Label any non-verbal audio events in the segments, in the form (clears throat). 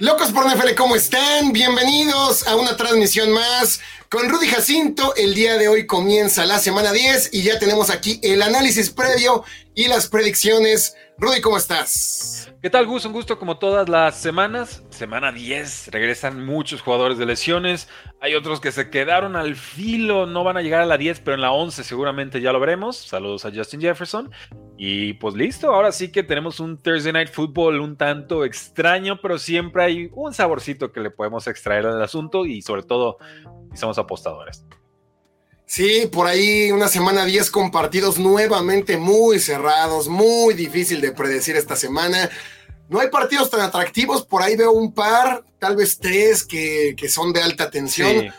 Locos por NFL, ¿cómo están? Bienvenidos a una transmisión más con Rudy Jacinto. El día de hoy comienza la semana 10 y ya tenemos aquí el análisis previo y las predicciones. Rudy, ¿cómo estás? ¿Qué tal, Gus? Un gusto como todas las semanas. Semana 10, regresan muchos jugadores de lesiones. Hay otros que se quedaron al filo, no van a llegar a la 10, pero en la 11 seguramente ya lo veremos. Saludos a Justin Jefferson. Y pues listo, ahora sí que tenemos un Thursday Night Football un tanto extraño, pero siempre hay un saborcito que le podemos extraer al asunto y sobre todo si somos apostadores. Sí, por ahí una semana 10 con partidos nuevamente muy cerrados, muy difícil de predecir esta semana. No hay partidos tan atractivos, por ahí veo un par, tal vez tres que, son de alta tensión.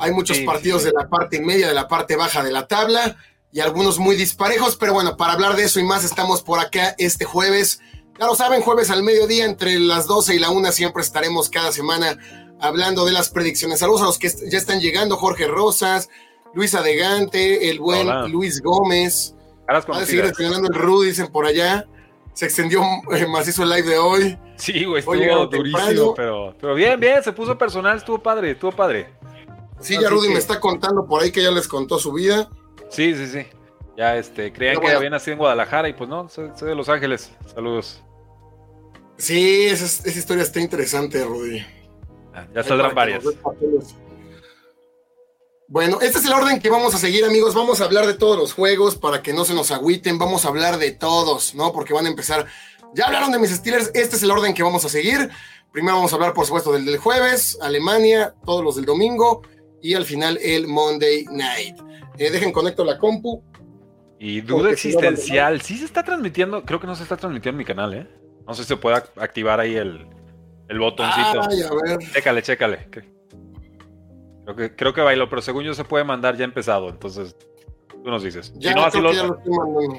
Hay muchos partidos de la parte media, de la parte baja de la tabla y algunos muy disparejos, pero bueno, para hablar de eso y más estamos por acá este jueves. Ya lo saben, jueves al mediodía entre las 12 y la 1 siempre estaremos cada semana hablando de las predicciones. Saludos a los que ya están llegando, Jorge Rosas, Luis Adegante, el buen Luis Gómez. Va a seguir el Rudy, dicen por allá. Se extendió eh, macizo el live de hoy. Sí, güey, estuvo durísimo, pero, pero bien, bien, se puso personal, estuvo padre, estuvo padre. Sí, ya Rudy me está contando por ahí que ya les contó su vida. Sí, sí, sí. Ya este, creían que había nacido en Guadalajara y pues no, soy, de Los Ángeles. Saludos. Sí, esa, historia está interesante, Rudy. Ah, ya saldrán varias. Bueno, este es el orden que vamos a seguir, amigos. Vamos a hablar de todos los juegos para que no se nos agüiten. Vamos a hablar de todos, ¿no? Porque van a empezar. Ya hablaron de mis Steelers. Este es el orden que vamos a seguir. Primero vamos a hablar, por supuesto, del del jueves, Alemania, todos los del domingo y al final el Monday Night. Eh, dejen conecto la compu. Y duda existencial. sí se está transmitiendo. Creo que no se está transmitiendo en mi canal, ¿eh? No sé si se puede activar ahí el, el botoncito. Ay, a ver. Chécale, chécale. Creo que, creo que bailó, pero según yo se puede mandar ya empezado, entonces tú nos dices. Ya, si no, así lo... ya lo estoy mandando.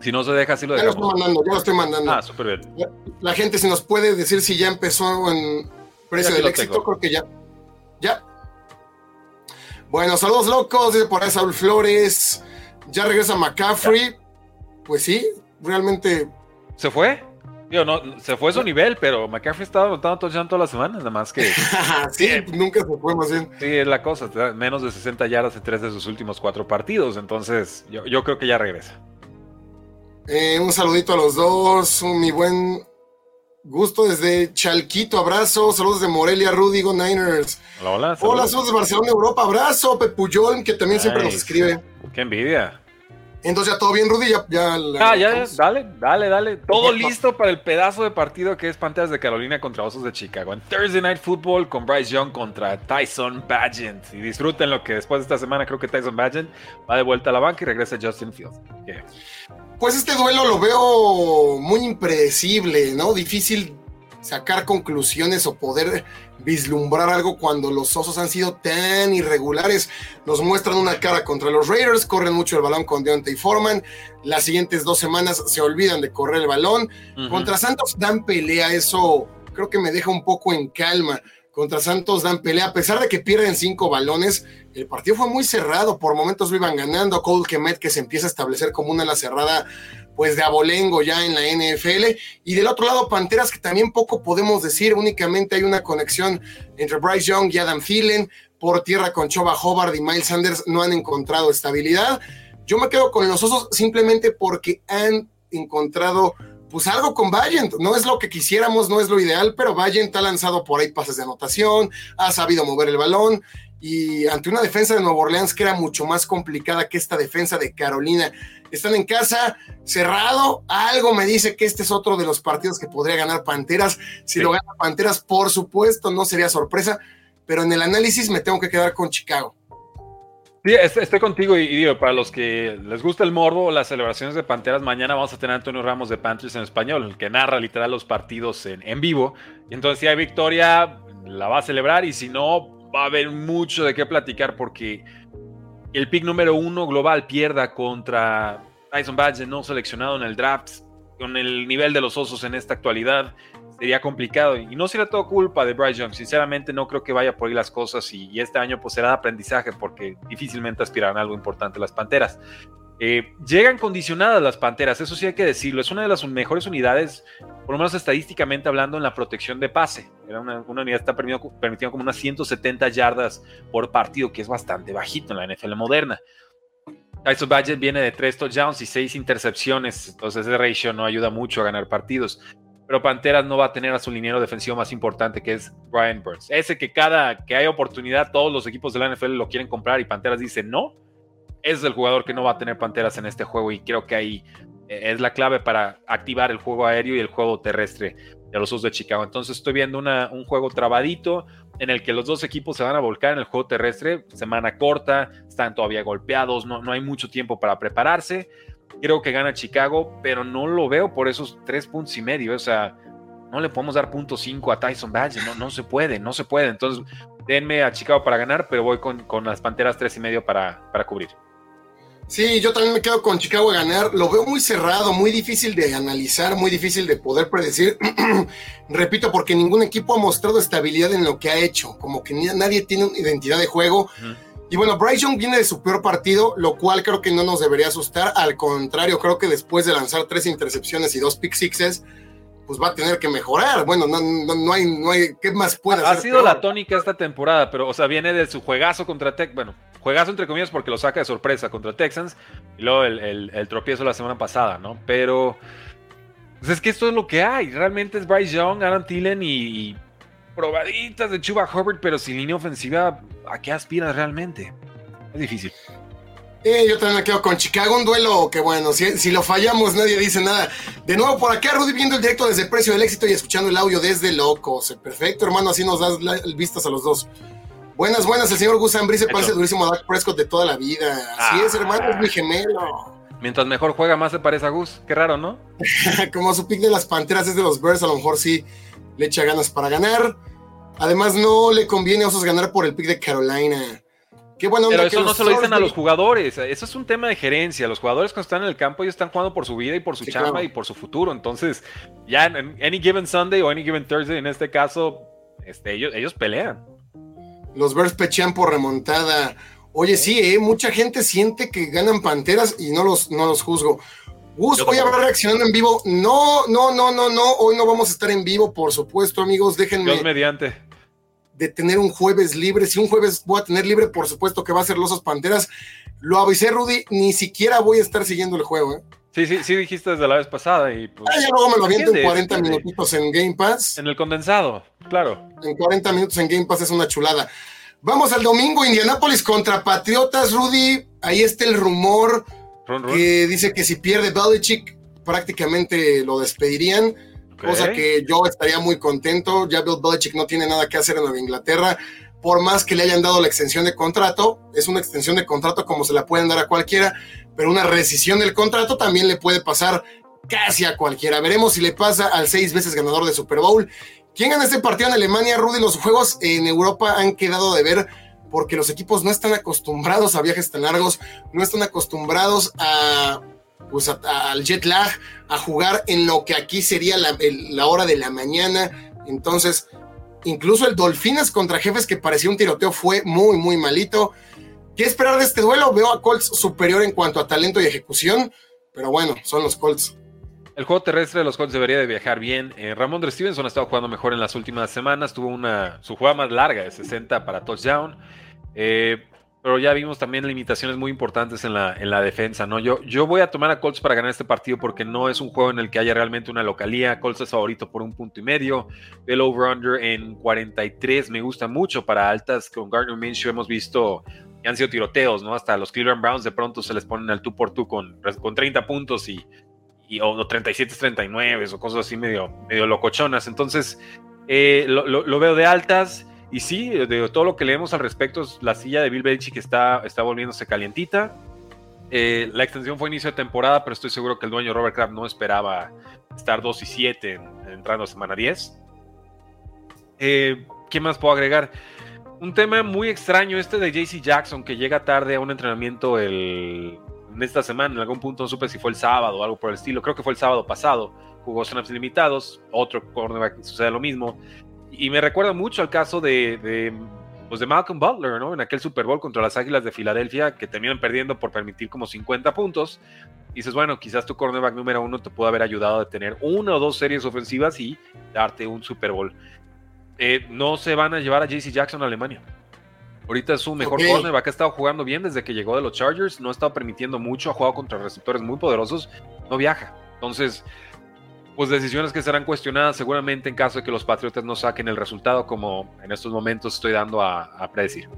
Si no se deja, así lo dejamos. Ya lo estoy mandando, ya lo estoy mandando. Ah, súper bien. La, gente si nos puede decir si ya empezó en precio del éxito, creo que ya. Ya. Bueno, saludos locos, dice por ahí Saúl Flores. Ya regresa McCaffrey. Pues sí, realmente. ¿Se fue? No, se fue a su nivel, pero McCaffrey estaba anotando touchdown toda la semana, nada más que. (laughs) sí, nunca se fue más bien. Sí, es la cosa, menos de 60 yardas en tres de sus últimos cuatro partidos, entonces yo, creo que ya regresa. Eh, un saludito a los dos, mi buen gusto desde Chalquito, abrazo, saludos de Morelia, Rudy, Go Niners. Hola, hola. Hola, saludos de Barcelona, Europa, abrazo, Pepuyol, que también siempre nos escribe. Qué envidia. Entonces ya todo bien, Rudy, ya... ya ah, ya, dale, dale, dale. Todo listo para el pedazo de partido que es Panteras de Carolina contra Osos de Chicago. En Thursday Night Football con Bryce Young contra Tyson Bagent. Y disfruten lo que después de esta semana creo que Tyson Bagent va de vuelta a la banca y regresa Justin Fields. Pues este duelo lo veo muy impredecible, ¿no? Difícil sacar conclusiones o poder vislumbrar algo cuando los osos han sido tan irregulares. Nos muestran una cara contra los Raiders, corren mucho el balón con Deontay Foreman. Las siguientes dos semanas se olvidan de correr el balón. Contra Santos dan pelea, eso creo que me deja un poco en calma. Contra Santos dan pelea, a pesar de que pierden cinco balones, el partido fue muy cerrado, por momentos lo iban ganando. Cole Kemet que se empieza a establecer como una ala cerrada pues de abolengo ya en la NFL. Y del otro lado, Panteras, que también poco podemos decir, únicamente hay una conexión entre Bryce Young y Adam Thielen. Por tierra con Choba Hobart y Miles Sanders no han encontrado estabilidad. Yo me quedo con los osos simplemente porque han encontrado pues algo con Valiant. No es lo que quisiéramos, no es lo ideal, pero Valiant ha lanzado por ahí pases de anotación, ha sabido mover el balón y ante una defensa de Nueva Orleans que era mucho más complicada que esta defensa de Carolina. Están en casa, cerrado, algo me dice que este es otro de los partidos que podría ganar Panteras. Si lo gana Panteras, por supuesto, no sería sorpresa, pero en el análisis me tengo que quedar con Chicago. Sí, estoy contigo y, digo, para los que les gusta el morbo, las celebraciones de Panteras, mañana vamos a tener a Antonio Ramos de Panthers en español, el que narra literal los partidos en, en vivo. Y entonces si hay victoria, la va a celebrar y si no, va a haber mucho de qué platicar porque el pick número uno global pierda contra Tyson Badge no seleccionado en el draft, con el nivel de los osos en esta actualidad, sería complicado. Y no será todo culpa de Bryce Young. Sinceramente, no creo que vaya por ahí las cosas. Y, este año pues será de aprendizaje porque difícilmente aspirarán a algo importante las panteras. Eh, llegan condicionadas las Panteras, eso sí hay que decirlo. Es una de las mejores unidades, por lo menos estadísticamente hablando, en la protección de pase. Era una, unidad que está permitiendo, como unas 170 yardas por partido, que es bastante bajito en la NFL moderna. Tyson Badgett viene de 3 touchdowns y 6 intercepciones, entonces ese ratio no ayuda mucho a ganar partidos. Pero Panteras no va a tener a su liniero defensivo más importante, que es Brian Burns. Ese que cada que hay oportunidad, todos los equipos de la NFL lo quieren comprar y Panteras dice no es el jugador que no va a tener Panteras en este juego y creo que ahí eh, es la clave para activar el juego aéreo y el juego terrestre de los Usos de Chicago. Entonces estoy viendo un juego trabadito en el que los dos equipos se van a volcar en el juego terrestre, semana corta, están todavía golpeados, no, no hay mucho tiempo para prepararse. Creo que gana Chicago, pero no lo veo por esos tres puntos y medio. O sea, no le podemos dar punto cinco a Tyson Badge, no, no se puede, no se puede. Entonces, denme a Chicago para ganar, pero voy con, con las Panteras tres y medio para, para cubrir. Sí, yo también me quedo con Chicago a ganar. Lo veo muy cerrado, muy difícil de analizar, muy difícil de poder predecir. (clears throat) Repito, porque ningún equipo ha mostrado estabilidad en lo que ha hecho, como que nadie tiene una identidad de juego. Y bueno, Bryce Young viene de su peor partido, lo cual creo que no nos debería asustar. Al contrario, creo que después de lanzar tres intercepciones y dos pick sixes, pues va a tener que mejorar. Bueno, no, no, hay, no hay, ¿qué más puede hacer? Ha sido la tónica esta temporada, pero, o sea, viene de su juegazo contra Tech, bueno, juegazo entre comillas porque lo saca de sorpresa contra Texans y luego el, tropiezo la semana pasada, ¿no? Pero pues es que esto es lo que hay. Realmente es Bryce Young, Aaron Tillen y, probaditas de Chuba Hubbard, pero sin línea ofensiva, ¿a qué aspiras realmente? Es difícil. Yo también me quedo con Chicago, un duelo que bueno, si, si, lo fallamos nadie dice nada. De nuevo por acá, Rudy viendo el directo desde el Precio del Éxito y escuchando el audio desde Locos. Perfecto, hermano, así nos das vistas a los dos. Buenas, buenas, el señor Gus se parece durísimo a Dak Prescott de toda la vida. Así es, hermano, es mi gemelo. Mientras mejor juega, más se parece a Gus. Qué raro, ¿no? (laughs) Como su pick de las Panteras es de los Bears, a lo mejor sí le echa ganas para ganar. Además, no le conviene a Osos ganar por el pick de Carolina. Qué bueno. Pero eso no se lo dicen a los jugadores. Eso es un tema de gerencia. Los jugadores cuando están en el campo ellos están jugando por su vida y por su chamba y por su futuro. Entonces, ya en Any Given Sunday o Any Given Thursday, en este caso, este, ellos, ellos pelean. Los Bears pechean por remontada. Oye, sí, ¿eh? mucha gente siente que ganan Panteras y no los, no los juzgo. Gus, hoy habrá reaccionando en vivo. No, no, no, no, no. Hoy no vamos a estar en vivo, por supuesto, amigos. Déjenme. Dios mediante. De tener un jueves libre. Si un jueves voy a tener libre, por supuesto que va a ser Losas Panteras. Lo avisé, Rudy. Ni siquiera voy a estar siguiendo el juego, ¿eh? Sí, sí, sí dijiste desde la vez pasada y pues... Ah, ya luego me lo aviento en 40 minutitos en Game Pass. En el condensado, claro. En 40 minutos en Game Pass es una chulada. Vamos al domingo, Indianápolis contra Patriotas, Rudy. Ahí está el rumor que dice que si pierde Belichick prácticamente lo despedirían. Cosa que yo estaría muy contento. Ya Bill Belichick no tiene nada que hacer en Nueva Inglaterra por más que le hayan dado la extensión de contrato, es una extensión de contrato como se la pueden dar a cualquiera, pero una rescisión del contrato también le puede pasar casi a cualquiera. Veremos si le pasa al seis veces ganador de Super Bowl. ¿Quién gana este partido en Alemania, Rudy? Los juegos en Europa han quedado de ver porque los equipos no están acostumbrados a viajes tan largos, no están acostumbrados a pues al jet lag, a jugar en lo que aquí sería la, hora de la mañana. Entonces, Incluso el Dolphines contra Jefes, que parecía un tiroteo, fue muy, muy malito. ¿Qué esperar de este duelo? Veo a Colts superior en cuanto a talento y ejecución, pero bueno, son los Colts. El juego terrestre de los Colts debería de viajar bien. Eh, Ramón de Stevenson ha estado jugando mejor en las últimas semanas. Tuvo una, su jugada más larga de 60 para touchdown. Eh, pero ya vimos también limitaciones muy importantes en la, en la defensa, ¿no? Yo, yo voy a tomar a Colts para ganar este partido porque no es un juego en el que haya realmente una localía. Colts es favorito por un punto y medio. El over-under en 43 me gusta mucho para altas. Con Gardner Minshew hemos visto que han sido tiroteos, ¿no? Hasta los Cleveland Browns de pronto se les ponen al 2 por 2 con, con 30 puntos y, y o 37-39 o cosas así medio, medio locochonas. Entonces, eh, lo veo de altas. Y sí, de todo lo que leemos al respecto, la silla de Bill Belichick está, está volviéndose calientita. Eh, la extensión fue inicio de temporada, pero estoy seguro que el dueño Robert Kraft no esperaba estar 2 y 7 entrando a semana 10. Eh, ¿Qué más puedo agregar? Un tema muy extraño este de JC Jackson que llega tarde a un entrenamiento el, en esta semana. En algún punto no supe si fue el sábado o algo por el estilo. Creo que fue el sábado pasado. Jugó snaps limitados. Otro cornerback sucede lo mismo. Y me recuerda mucho al caso de, pues de Malcolm Butler, ¿no? En aquel Super Bowl contra las Águilas de Filadelfia, que terminan perdiendo por permitir como 50 puntos. Y dices, bueno, quizás tu cornerback número uno te pudo haber ayudado a tener una o dos series ofensivas y darte un Super Bowl. Eh, no se van a llevar a JC Jackson a Alemania. Ahorita es su mejor cornerback, ha estado jugando bien desde que llegó de los Chargers, no ha estado permitiendo mucho, ha jugado contra receptores muy poderosos, no viaja. Entonces, pues decisiones que serán cuestionadas seguramente en caso de que los Patriotas no saquen el resultado como en estos momentos estoy dando a, predecir.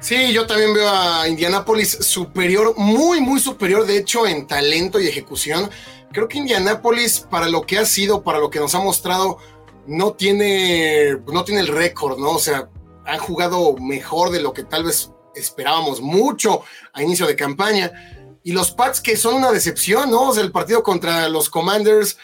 Sí, yo también veo a Indianapolis superior, muy, muy superior, de hecho, en talento y ejecución. Creo que Indianapolis, para lo que ha sido, para lo que nos ha mostrado, no tiene, no tiene el récord, ¿no? O sea, han jugado mejor de lo que tal vez esperábamos mucho a inicio de campaña y los Pats que son una decepción, ¿no? O sea, el partido contra los Commanders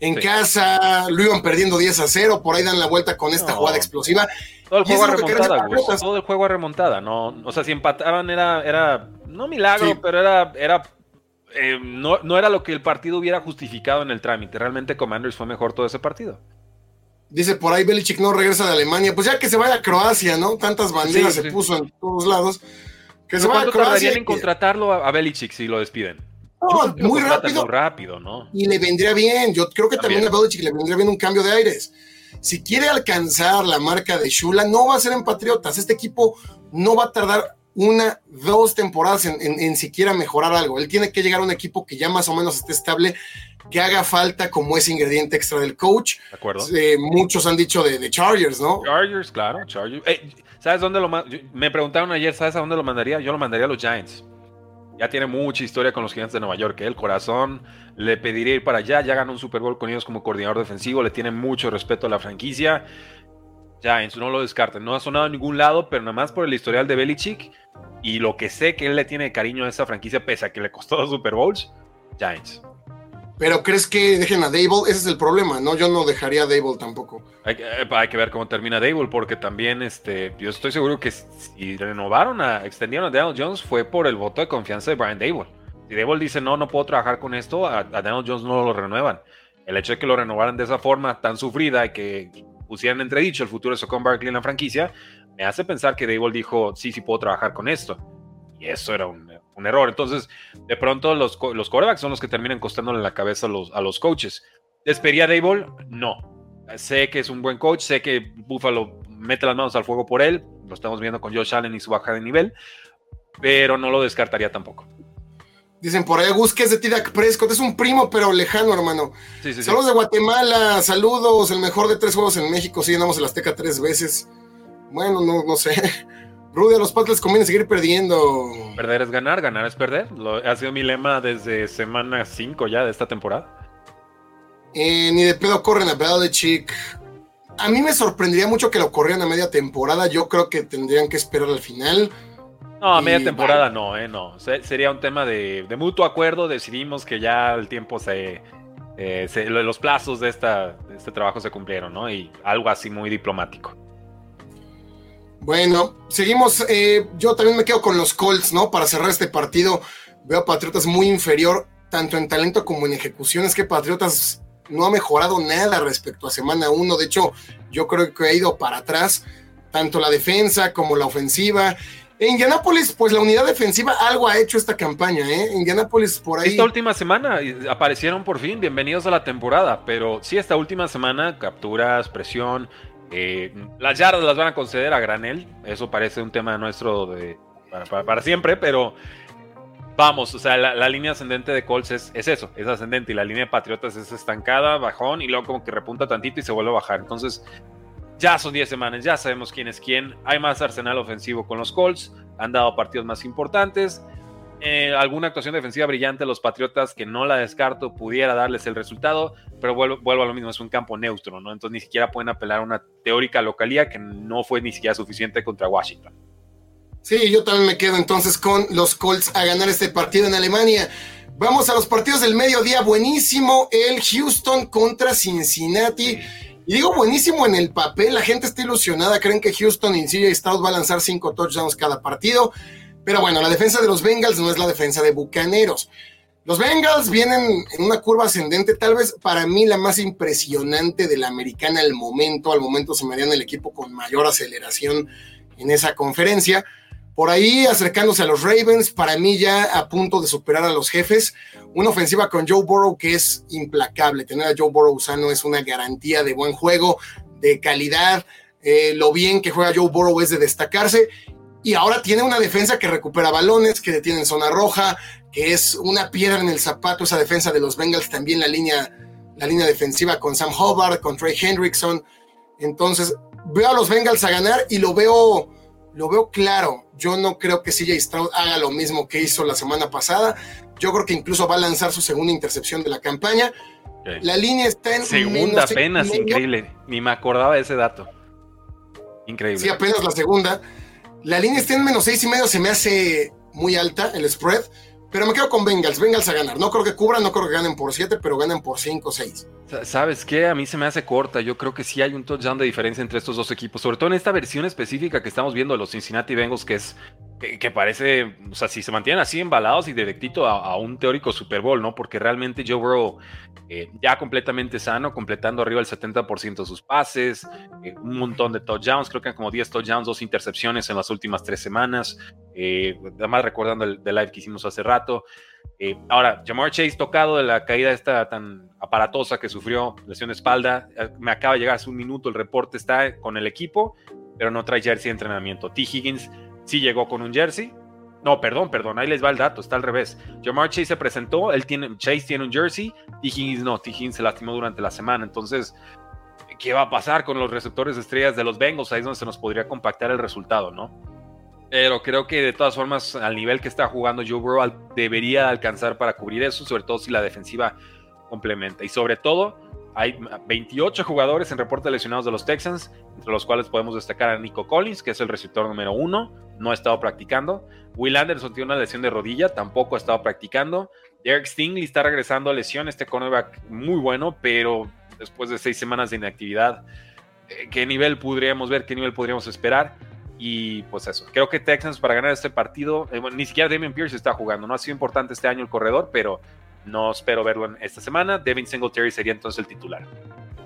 en casa, lo iban perdiendo 10 a 0, por ahí dan la vuelta con esta jugada explosiva. Todo el juego a remontada, Todo el juego a remontada, ¿no? O sea, si empataban era, era no milagro, pero era, era eh, no, no era lo que el partido hubiera justificado en el trámite. Realmente Commanders fue mejor todo ese partido. Dice por ahí Belichick no regresa de Alemania. Pues ya que se vaya a Croacia, ¿no? Tantas banderas se puso en todos lados. Que se ¿Cuánto tardarían en contratarlo a, Belichick si lo despiden? No, muy rápido. Muy rápido, ¿no? Y le vendría bien. Yo creo que también, a Belichick le vendría bien un cambio de aires. Si quiere alcanzar la marca de Shula, no va a ser en Patriotas. Este equipo no va a tardar una, dos temporadas en, siquiera mejorar algo. Él tiene que llegar a un equipo que ya más o menos esté estable, que haga falta como ese ingrediente extra del coach. De acuerdo. Eh, muchos han dicho de, Chargers, ¿no? Chargers, claro, Chargers. Eh, ¿Sabes dónde lo Me preguntaron ayer, ¿sabes a dónde lo mandaría? Yo lo mandaría a los Giants. Ya tiene mucha historia con los Gigantes de Nueva York. ¿eh? El corazón le pediría ir para allá. Ya ganó un Super Bowl con ellos como coordinador defensivo. Le tiene mucho respeto a la franquicia. Giants, no lo descarten. No ha sonado en ningún lado, pero nada más por el historial de Belichick y lo que sé que él le tiene cariño a esa franquicia, pese a que le costó dos Super Bowls. Giants. Pero crees que dejen a Dable? Ese es el problema, ¿no? Yo no dejaría a Dable tampoco. Hay, que ver cómo termina Dable, porque también este, yo estoy seguro que si renovaron, a, extendieron a Daniel Jones fue por el voto de confianza de Brian Dable. Si Dable dice no, no puedo trabajar con esto, a, Daniel Jones no lo renuevan. El hecho de que lo renovaran de esa forma tan sufrida y que pusieran entredicho el futuro de Socon Barkley en la franquicia, me hace pensar que Dable dijo sí, sí puedo trabajar con esto. Y eso era un, un error. Entonces, de pronto los, los corebacks son los que terminan costándole la cabeza a los, a los coaches. ¿Despería a Dable? No. Sé que es un buen coach, sé que Buffalo mete las manos al fuego por él, lo estamos viendo con Josh Allen y su baja de nivel, pero no lo descartaría tampoco. Dicen por ahí, Gus, que es de Tidak Prescott, es un primo, pero lejano, hermano. saludos de Guatemala, saludos, el mejor de tres juegos en México, sí, ganamos el Azteca tres veces. Bueno, no, no sé. Rudy, a los Pats les conviene seguir perdiendo. Perder es ganar, ganar es perder. Lo, ha sido mi lema desde semana 5 ya de esta temporada. Eh, ni de pedo corren a Belichick. A mí me sorprendería mucho que lo corrieran a media temporada. Yo creo que tendrían que esperar al final. No, a media temporada no, eh, no. sería un tema de, mutuo acuerdo. Decidimos que ya el tiempo se, eh, los plazos de, esta, de este trabajo se cumplieron, ¿no? Y algo así muy diplomático. Bueno, seguimos. Eh, yo también me quedo con los Colts, ¿no? Para cerrar este partido, veo a Patriotas muy inferior, tanto en talento como en ejecución. Es que Patriotas no ha mejorado nada respecto a semana 1. De hecho, yo creo que ha ido para atrás, tanto la defensa como la ofensiva. En Indianápolis, pues la unidad defensiva algo ha hecho esta campaña, ¿eh? Indianápolis por ahí. Esta última semana aparecieron por fin, bienvenidos a la temporada, pero sí, esta última semana, capturas, presión, eh, las yardas las van a conceder a granel, eso parece un tema nuestro de, para, siempre, pero vamos, o sea, la, línea ascendente de Colts es, eso, es ascendente, y la línea de Patriotas es estancada, bajón, y luego como que repunta tantito y se vuelve a bajar. Entonces, ya son 10 semanas, ya sabemos quién es quién, hay más arsenal ofensivo con los Colts, han dado partidos más importantes, eh, alguna actuación defensiva brillante los Patriotas que no la descarto pudiera darles el resultado, pero vuelvo, a lo mismo, es un campo neutro, ¿no? Entonces ni siquiera pueden apelar a una teórica localía que no fue ni siquiera suficiente contra Washington. Sí, yo también me quedo entonces con los Colts a ganar este partido en Alemania. Vamos a los partidos del mediodía, buenísimo el Houston contra Cincinnati. Y digo buenísimo en el papel, la gente está ilusionada, creen que Houston y CJ Stroud va a lanzar cinco touchdowns cada partido. Pero bueno, la defensa de los Bengals no es la defensa de Bucaneros. Los Bengals vienen en una curva ascendente, tal vez para mí la más impresionante de la americana al momento. Al momento se me el equipo con mayor aceleración en esa conferencia. Por ahí acercándose a los Ravens, para mí ya a punto de superar a los jefes. Una ofensiva con Joe Burrow que es implacable. Tener a Joe Burrow sano es una garantía de buen juego, de calidad. Eh, lo bien que juega Joe Burrow es de destacarse. Y ahora tiene una defensa que recupera balones, que detiene en zona roja, que es una piedra en el zapato esa defensa de los Bengals, también la línea, la línea defensiva con Sam Hubbard, con Trey Hendrickson. Entonces, veo a los Bengals a ganar y lo veo, lo veo claro. Yo no creo que CJ Stroud haga lo mismo que hizo la semana pasada. Yo creo que incluso va a lanzar su segunda intercepción de la campaña. La línea está en. Segunda apenas, increíble. Ni me acordaba de ese dato. Increíble. Sí, apenas la segunda. La línea está en menos seis y medio, se me hace muy alta el spread. Pero me quedo con Bengals, Bengals a ganar. No creo que cubran, no creo que ganen por 7, pero ganen por 5 o 6. ¿Sabes qué? A mí se me hace corta. Yo creo que sí hay un touchdown de diferencia entre estos dos equipos, sobre todo en esta versión específica que estamos viendo de los Cincinnati Bengals, que es que, parece, o sea, si se mantienen así embalados y directito a, un teórico Super Bowl, ¿no? Porque realmente Joe Burrow eh, ya completamente sano, completando arriba el 70% de sus pases, eh, un montón de touchdowns, creo que como 10 touchdowns, dos intercepciones en las últimas tres semanas, eh, además recordando el, live que hicimos hace rato. Ahora, Jamar Chase tocado de la caída esta tan aparatosa que sufrió, lesión de espalda, me acaba de llegar hace un minuto, el reporte está con el equipo, pero no trae jersey de entrenamiento. T. Higgins sí llegó con un jersey. No, perdón, perdón, ahí les va el dato, está al revés. Jamar Chase se presentó, él tiene, Chase tiene un jersey, T. Higgins no, T. Higgins se lastimó durante la semana, entonces, ¿qué va a pasar con los receptores estrellas de los Bengals? Ahí es donde se nos podría compactar el resultado, ¿no? Pero creo que de todas formas, al nivel que está jugando Joe Burrow, debería alcanzar para cubrir eso, sobre todo si la defensiva complementa. Y sobre todo, hay 28 jugadores en reporte lesionados de los Texans, entre los cuales podemos destacar a Nico Collins, que es el receptor número uno, no ha estado practicando. Will Anderson tiene una lesión de rodilla, tampoco ha estado practicando. Derek Stingley está regresando a lesión, este cornerback muy bueno, pero después de seis semanas de inactividad, eh, ¿qué nivel podríamos ver? ¿Qué nivel podríamos esperar? Y pues eso, creo que Texans para ganar este partido, eh, ni siquiera Damien Pierce está jugando, no ha sido importante este año el corredor, pero no espero verlo en esta semana. Devin Singletary sería entonces el titular.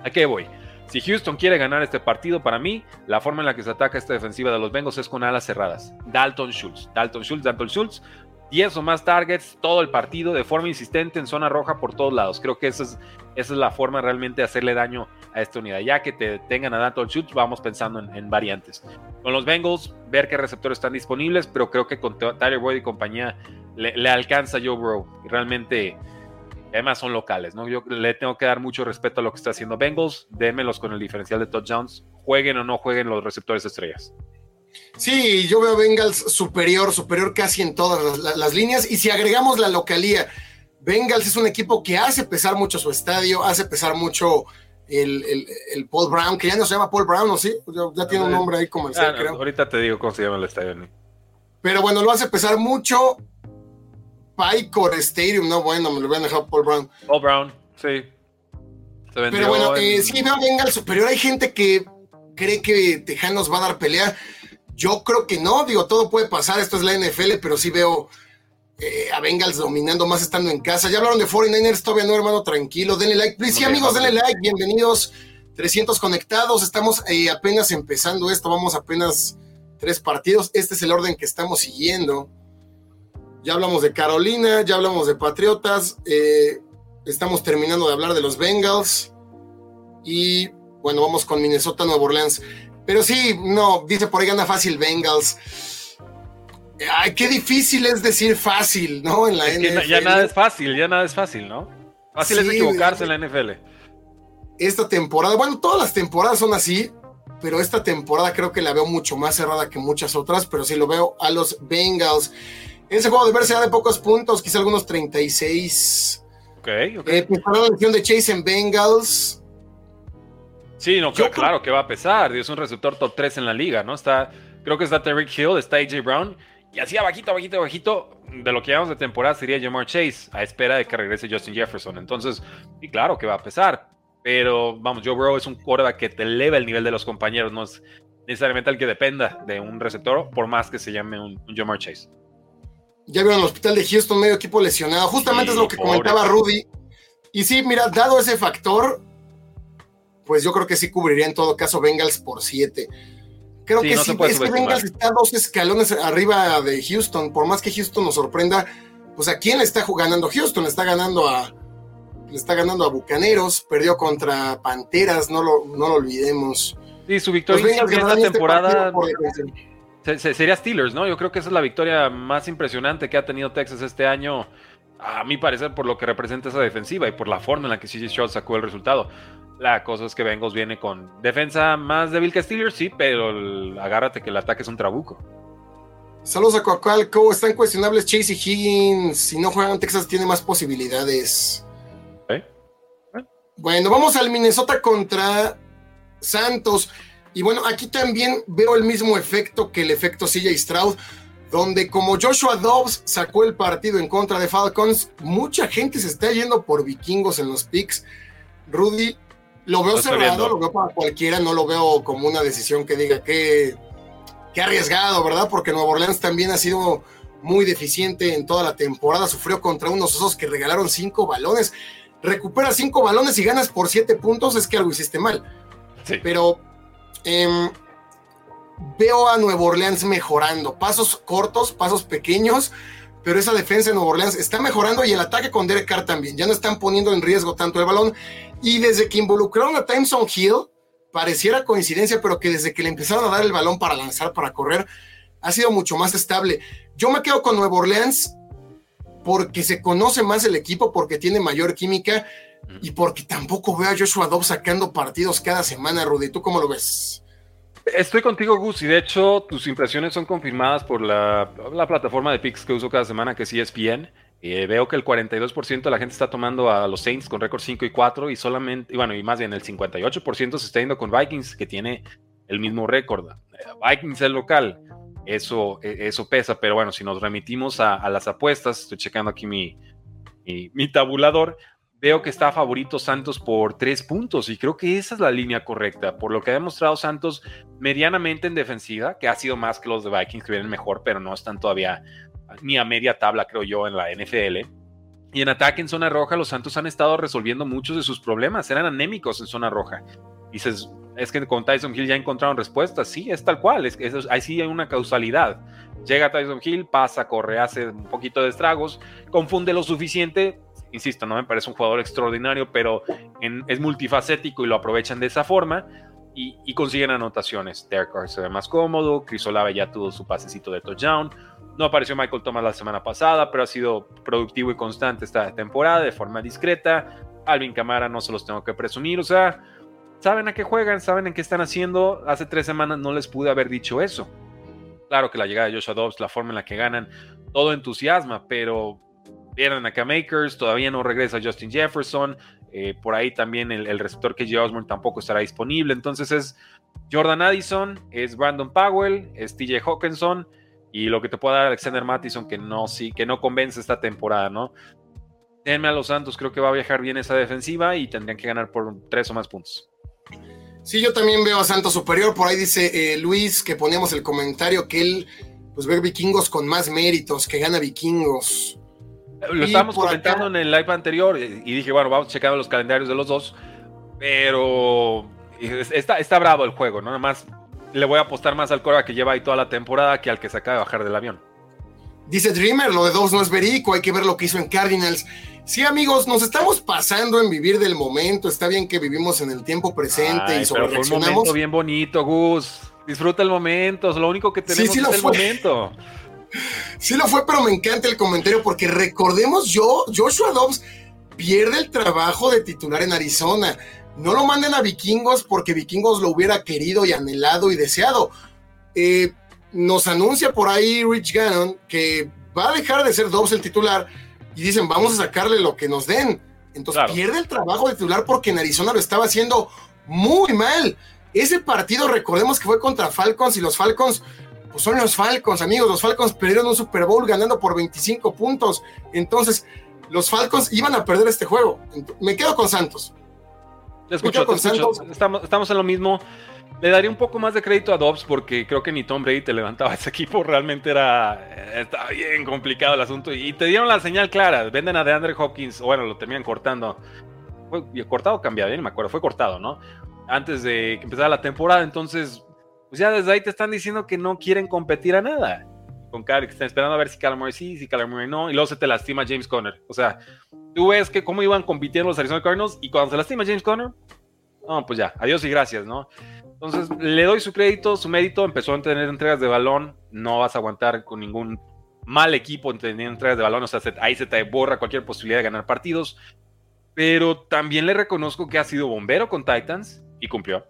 ¿A qué voy? Si Houston quiere ganar este partido, para mí, la forma en la que se ataca esta defensiva de los Bengals es con alas cerradas. Dalton Schultz, Dalton Schultz, Dalton Schultz. 10 o más targets todo el partido de forma insistente en zona roja por todos lados. Creo que esa es, esa es la forma realmente de hacerle daño a esta unidad. Ya que te tengan a Dalton Schultz, vamos pensando en, variantes. Con los Bengals, ver qué receptores están disponibles, pero creo que con Tyler Boyd y compañía le, alcanza Joe Burrow. Realmente además son locales, ¿no? Yo le tengo que dar mucho respeto a lo que está haciendo Bengals, démelos con el diferencial de touchdowns, jueguen o no jueguen los receptores estrellas. Sí, yo veo Bengals superior, superior casi en todas las, líneas, y si agregamos la localía, Bengals es un equipo que hace pesar mucho su estadio, hace pesar mucho el, Paul Brown, que ya no se llama Paul Brown, ¿o sí? Ya, tiene un nombre ahí comercial, ah, creo. Ahorita te digo cómo se llama el estadio. Pero bueno, lo hace pesar mucho Picor Stadium, no, bueno, me lo a dejar Paul Brown. Paul Brown, sí. Pero bueno, eh, sí, veo Bengals superior. Hay gente que cree que Tejanos va a dar pelea. Yo creo que no, digo, todo puede pasar, esto es la NFL, pero sí veo eh, a Bengals dominando más estando en casa. Ya hablaron de 49ers, todavía no, hermano, tranquilo, denle like. Please, sí, amigos, denle like, bienvenidos. 300 conectados, estamos eh, apenas empezando esto, vamos apenas tres partidos. Este es el orden que estamos siguiendo. Ya hablamos de Carolina, ya hablamos de Patriotas, eh, estamos terminando de hablar de los Bengals y bueno, vamos con Minnesota, Nueva Orleans. Pero sí, no, dice por ahí gana fácil Bengals. Ay, qué difícil es decir fácil, ¿no? En la NFL. ya nada es fácil, ya nada es fácil, ¿no? Fácil es equivocarse en la NFL. Esta temporada, bueno, todas las temporadas son así, pero esta temporada creo que la veo mucho más cerrada que muchas otras, pero sí lo veo a los Bengals. En ese juego de ver de pocos puntos, quizá algunos 36. Ok, ok. Eh, la lesión de Chase en Bengals. Sí, no, claro, que va a pesar. Es un receptor top 3 en la liga, ¿no? Está, creo que está Terry Hill, está AJ Brown. Y así abajito, abajito, abajito, de lo que llamamos de temporada sería Jamar Chase, a espera de que regrese Justin Jefferson. Entonces, y claro que va a pesar. Pero vamos, Joe Burrow es un quarterback que te eleva el nivel de los compañeros, no es necesariamente el que dependa de un receptor, por más que se llame un, un Jamar Chase. Ya vieron el hospital de Houston, medio equipo lesionado. Justamente es lo que comentaba Rudy. Y sí, mira, dado ese factor, pues yo creo que sí cubriría en todo caso Bengals por 7. Creo que sí, es que Bengals está dos escalones arriba de Houston. Por más que Houston nos sorprenda, pues a quién le está ganando Houston, le está ganando a le está ganando a Bucaneros, perdió contra Panteras, no lo, no lo olvidemos. Sí, su victoria en esta temporada sería Steelers, ¿no? Yo creo que esa es la victoria más impresionante que ha tenido Texas este año, a mi parecer, por lo que representa esa defensiva y por la forma en la que CJ Stroud sacó el resultado. La cosa es que Bengals viene con defensa más débil que Steelers, sí, pero agárrate que el ataque es un trabuco. Saludos a Coacalco, están cuestionables Chase y Higgins. Si no juegan Texas, tiene más posibilidades. ¿Eh? Bueno, vamos al Minnesota contra Santos. Y bueno, aquí también veo el mismo efecto que el efecto CJ Stroud, donde como Joshua Dobbs sacó el partido en contra de Falcons, mucha gente se está yendo por vikingos en los picks. Rudy, lo veo cerrado, lo veo para cualquiera, no lo veo como una decisión que diga que, que arriesgado, ¿verdad? Porque Nueva Orleans también ha sido muy deficiente en toda la temporada, sufrió contra unos osos que regalaron cinco balones. Recupera cinco balones y ganas por siete puntos, es que algo hiciste mal. Sí. Pero Em, veo a Nueva Orleans mejorando. Pasos cortos, pasos pequeños, pero esa defensa de Nueva Orleans está mejorando y el ataque con Derek Carr también. Ya no están poniendo en riesgo tanto el balón. Y desde que involucraron a Timeson Hill, pareciera coincidencia, pero que desde que le empezaron a dar el balón para lanzar, para correr, ha sido mucho más estable. Yo me quedo con Nueva Orleans porque se conoce más el equipo, porque tiene mayor química y porque tampoco veo a Joshua Dobbs sacando partidos cada semana, Rudy. ¿Tú cómo lo ves? Estoy contigo, Gus, y de hecho tus impresiones son confirmadas por la, plataforma de picks que uso cada semana, que es ESPN. Eh, veo que el 42% de la gente está tomando a los Saints con récord 5 y 4 y solamente, bueno, y más bien el 58% se está yendo con Vikings, que tiene el mismo récord. Eh, Vikings es local, eso, e, eso pesa, pero bueno, si nos remitimos a, las apuestas, estoy checando aquí mi, mi tabulador, veo que está favorito Santos por tres puntos y creo que esa es la línea correcta, por lo que ha demostrado Santos medianamente en defensiva, que ha sido más que los de Vikings que vienen mejor, pero no están todavía ni a media tabla, creo yo, en la NFL. Y en ataque en zona roja, los Santos han estado resolviendo muchos de sus problemas, eran anémicos en zona roja. Dices, es que con Tyson Hill ya encontraron respuestas, sí, es tal cual, es, es, ahí sí hay una causalidad. Llega Tyson Hill, pasa, corre, hace un poquito de estragos, confunde lo suficiente, insisto, no me parece un jugador extraordinario, pero es multifacético y lo aprovechan de esa forma y, consiguen anotaciones. Derek Carr se ve más cómodo, Chris Olave ya tuvo su pasecito de touchdown. No apareció Michael Thomas la semana pasada, pero ha sido productivo y constante esta temporada de forma discreta. Alvin Camara no se los tengo que presumir, o sea, saben a qué juegan, saben en qué están haciendo. Hace tres semanas no les pude haber dicho eso. Claro que la llegada de Joshua Dobbs, la forma en la que ganan, todo entusiasma, pero Vieron acá Makers, todavía no regresa Justin Jefferson. Eh, por ahí también el, receptor KJ Osborne tampoco estará disponible. Entonces es Jordan Addison, es Brandon Powell, es TJ Hawkinson y lo que te pueda dar Alexander Mattison que no, sí, que no convence esta temporada, ¿no? Denme a los Santos, creo que va a viajar bien esa defensiva y tendrían que ganar por tres o más puntos. Sí, yo también veo a Santos superior. Por ahí dice eh, Luis que poníamos el comentario que él pues ve vikingos con más méritos, que gana vikingos. Lo estábamos comentando en el live anterior y dije, bueno, vamos checando los calendarios de los dos, pero está, está bravo el juego, ¿no? Nada más le voy a apostar más al Cora que lleva ahí toda la temporada que al que se acaba de bajar del avión. Dice Dreamer, lo de dos no es verico, hay que ver lo que hizo en Cardinals. Sí, amigos, nos estamos pasando en vivir del momento. Está bien que vivimos en el tiempo presente y sobre Fue un momento bien bonito, Gus. Disfruta el momento, es lo único que tenemos sí, sí es el momento. Sí lo fue, pero me encanta el comentario porque recordemos yo, Joshua Dobbs pierde el trabajo de titular en Arizona. No lo manden a Vikingos porque Vikingos lo hubiera querido y anhelado y deseado. Eh, nos anuncia por ahí Rich Gannon que va a dejar de ser Dobbs el titular y dicen vamos a sacarle lo que nos den. Entonces pierde el trabajo de titular porque en Arizona lo estaba haciendo muy mal. Ese partido recordemos que fue contra Falcons y los Falcons pues son los Falcons, amigos. Los Falcons perdieron un Super Bowl ganando por 25 puntos. Entonces, los Falcons iban a perder este juego. Me quedo con Santos. Te escucho, te escucho. Estamos, estamos en lo mismo. Le daría un poco más de crédito a Dobbs porque creo que ni Tom Brady te levantaba (laughs) ese equipo. Realmente era. Estaba bien complicado el asunto. Y te dieron la señal clara. Venden a DeAndre Hopkins. Bueno, lo terminan cortando. Fue cortado o cambiado, bien me acuerdo. Fue cortado, ¿no? Antes de que empezara la temporada. Entonces, pues ya desde ahí te están diciendo que no quieren competir a nada. Con Car, que están esperando a ver si Kyler sí, si Kyler no. Y luego se te lastima James Conner. O sea, tú ves que cómo iban compitiendo los Arizona Cardinals. Y cuando se lastima James Conner, no, pues ya, adiós y gracias, ¿no? Entonces, le doy su crédito, su mérito, empezó a tener entregas de balón, no vas a aguantar con ningún mal equipo teniendo entregas de balón, o sea, ahí se te borra cualquier posibilidad de ganar partidos, pero también le reconozco que ha sido bombero con Titans y cumplió.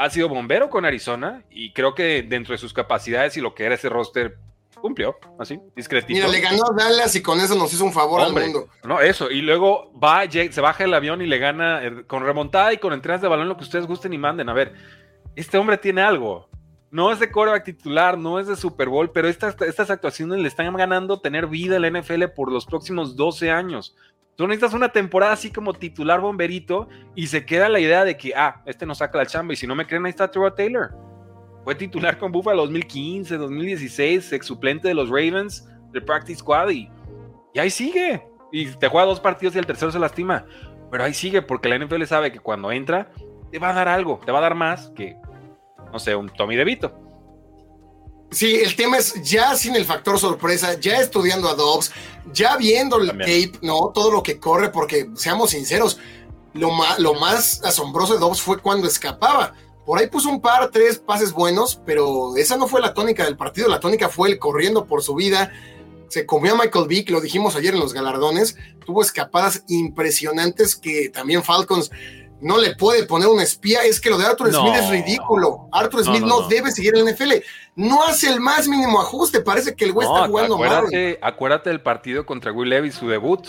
Ha sido bombero con Arizona y creo que dentro de sus capacidades y lo que era ese roster, cumplió, así, discretito. Mira, le ganó a Dallas y con eso nos hizo un favor al mundo. No, eso, y luego va, se baja el avión y le gana eh, con remontada y con entregas de balón lo que ustedes gusten y manden. A ver, este hombre tiene algo. No es de coreback titular, no es de Super Bowl, pero estas, estas actuaciones le están ganando tener vida en la NFL por los próximos 12 años. Tú necesitas una temporada así como titular bomberito y se queda la idea de que, ah, este nos saca la chamba y si no me creen, ahí está Trevor Taylor. Fue titular con Buffalo 2015, 2016, ex suplente de los Ravens, del Practice Squad y, y ahí sigue. Y te juega dos partidos y el tercero se lastima. Pero ahí sigue porque la NFL sabe que cuando entra te va a dar algo, te va a dar más que, no sé, un Tommy DeVito. Sí, el tema es ya sin el factor sorpresa, ya estudiando a Dobbs, ya viendo el tape, ¿no? Todo lo que corre, porque seamos sinceros, lo más, lo más asombroso de Dobbs fue cuando escapaba. Por ahí puso un par, tres pases buenos, pero esa no fue la tónica del partido. La tónica fue el corriendo por su vida. Se comió a Michael Vick, lo dijimos ayer en los galardones. Tuvo escapadas impresionantes que también Falcons no le puede poner un espía, es que lo de Arthur Smith es ridículo. Arthur Smith no, debe seguir en la NFL. No hace el más mínimo ajuste, parece que el güey está jugando acuérdate, mal. Acuérdate del partido contra Will Levis, su debut.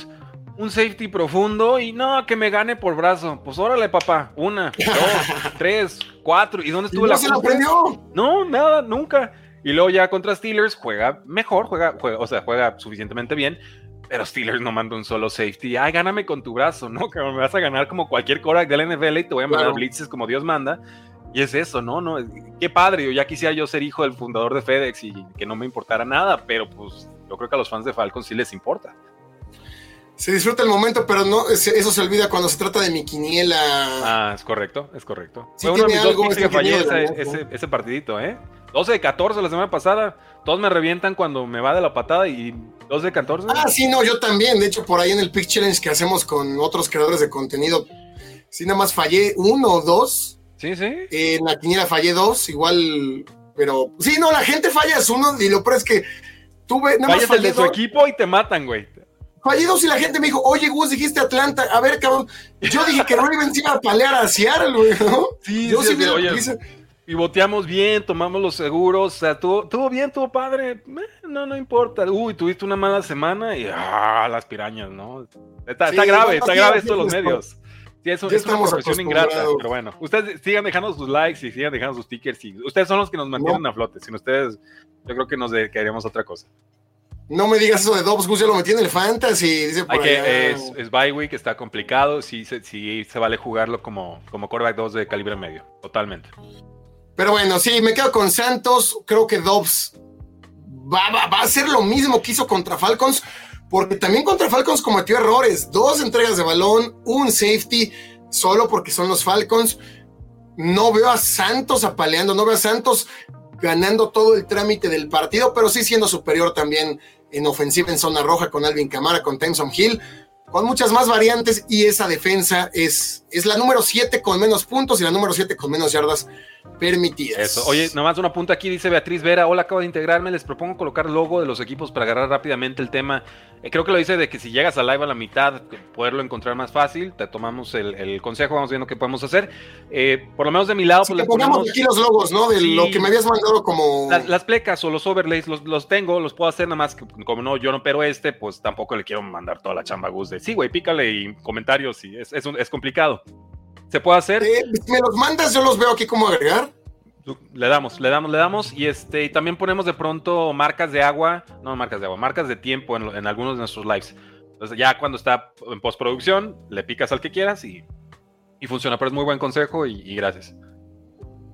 Un safety profundo y no, que me gane por brazo. Pues órale, papá. Una, (laughs) dos, tres, cuatro. ¿Y dónde estuvo la se lo aprendió? No, nada, nunca. Y luego ya contra Steelers juega mejor, juega, juega, o sea, juega suficientemente bien, pero Steelers no manda un solo safety. Ay, gáname con tu brazo, ¿no? Que me vas a ganar como cualquier Korak del NFL y te voy a mandar blitzes como Dios manda. Y es eso, ¿no? no Qué padre, yo ya quisiera yo ser hijo del fundador de FedEx y que no me importara nada, pero pues yo creo que a los fans de Falcon sí les importa. Se disfruta el momento, pero no, eso se olvida cuando se trata de mi quiniela. Ah, es correcto, es correcto. Fue uno de mis dos que fallé ese, ese, partidito, ¿eh? 12 de 14 la semana pasada. Todos me revientan cuando me va de la patada y 12 de 14. Ah, sí, no, yo también. De hecho, por ahí en el Pick Challenge que hacemos con otros creadores de contenido, sí, nada más fallé uno o dos. Sí, sí. en la quiniela fallé dos, igual, pero sí, no, la gente falla uno y lo peor es que tuve. Nada Fallas el de su equipo y te matan, güey. Fallé dos y la gente me dijo, oye, Gus, dijiste Atlanta. A ver, cabrón. Yo dije que Ravens iba a palear a Seattle, güey, ¿no? Sí, yo sí, sí, y boteamos bien, tomamos los seguros, o sea, ¿tuvo, bien, tuvo padre, eh, no, no importa. Uy, tuviste una mala semana y ah, las pirañas, ¿no? Está, grave, está grave esto de los medios. Sí, eso, es una profesión ingrata, pero bueno, ustedes sigan dejando sus likes y sigan dejando sus stickers y ustedes son los que nos mantienen a flote. Sin ustedes, yo creo que nos dedicaríamos a otra cosa. No me digas eso de Dobbs, Gus ya lo metí en el fantasy. Dice por que, es, es bye week, está complicado. Sí, sí, se vale jugarlo como, como quarterback 2 de calibre medio, totalmente. Pero bueno, sí, me quedo con Santos. Creo que Dobbs va, a hacer lo mismo que hizo contra Falcons, porque también contra Falcons cometió errores. Dos entregas de balón, un safety, solo porque son los Falcons. No veo a Santos apaleando, no veo a Santos ganando todo el trámite del partido, pero sí siendo superior también en ofensiva en zona roja con Alvin Camara, con Tenson Hill con muchas más variantes y esa defensa es, es la número 7 con menos puntos y la número 7 con menos yardas permitidas. Eso. Oye, nomás una punta aquí, dice Beatriz Vera, hola, acabo de integrarme, les propongo colocar logo de los equipos para agarrar rápidamente el tema. Eh, creo que lo dice de que si llegas a live a la mitad, poderlo encontrar más fácil, te tomamos el, consejo, vamos viendo qué podemos hacer. Eh, por lo menos de mi lado, pues ponemos aquí los logos, ¿no? De lo que me habías mandado como... Las, plecas o los overlays los, tengo, los puedo hacer nada más, que, como no, yo no pero este, pues tampoco le quiero mandar toda la chamba Gus de, sí, güey, pícale y comentarios, y es, es, complicado. ¿Se puede hacer? Eh, me los mandas, yo los veo aquí como agregar. Le damos, le damos, le damos. Y este, y también ponemos de pronto marcas de agua, no marcas de agua, marcas de tiempo en, algunos de nuestros lives. Entonces, ya cuando está en postproducción, le picas al que quieras y Y funciona, pero es muy buen consejo y, gracias.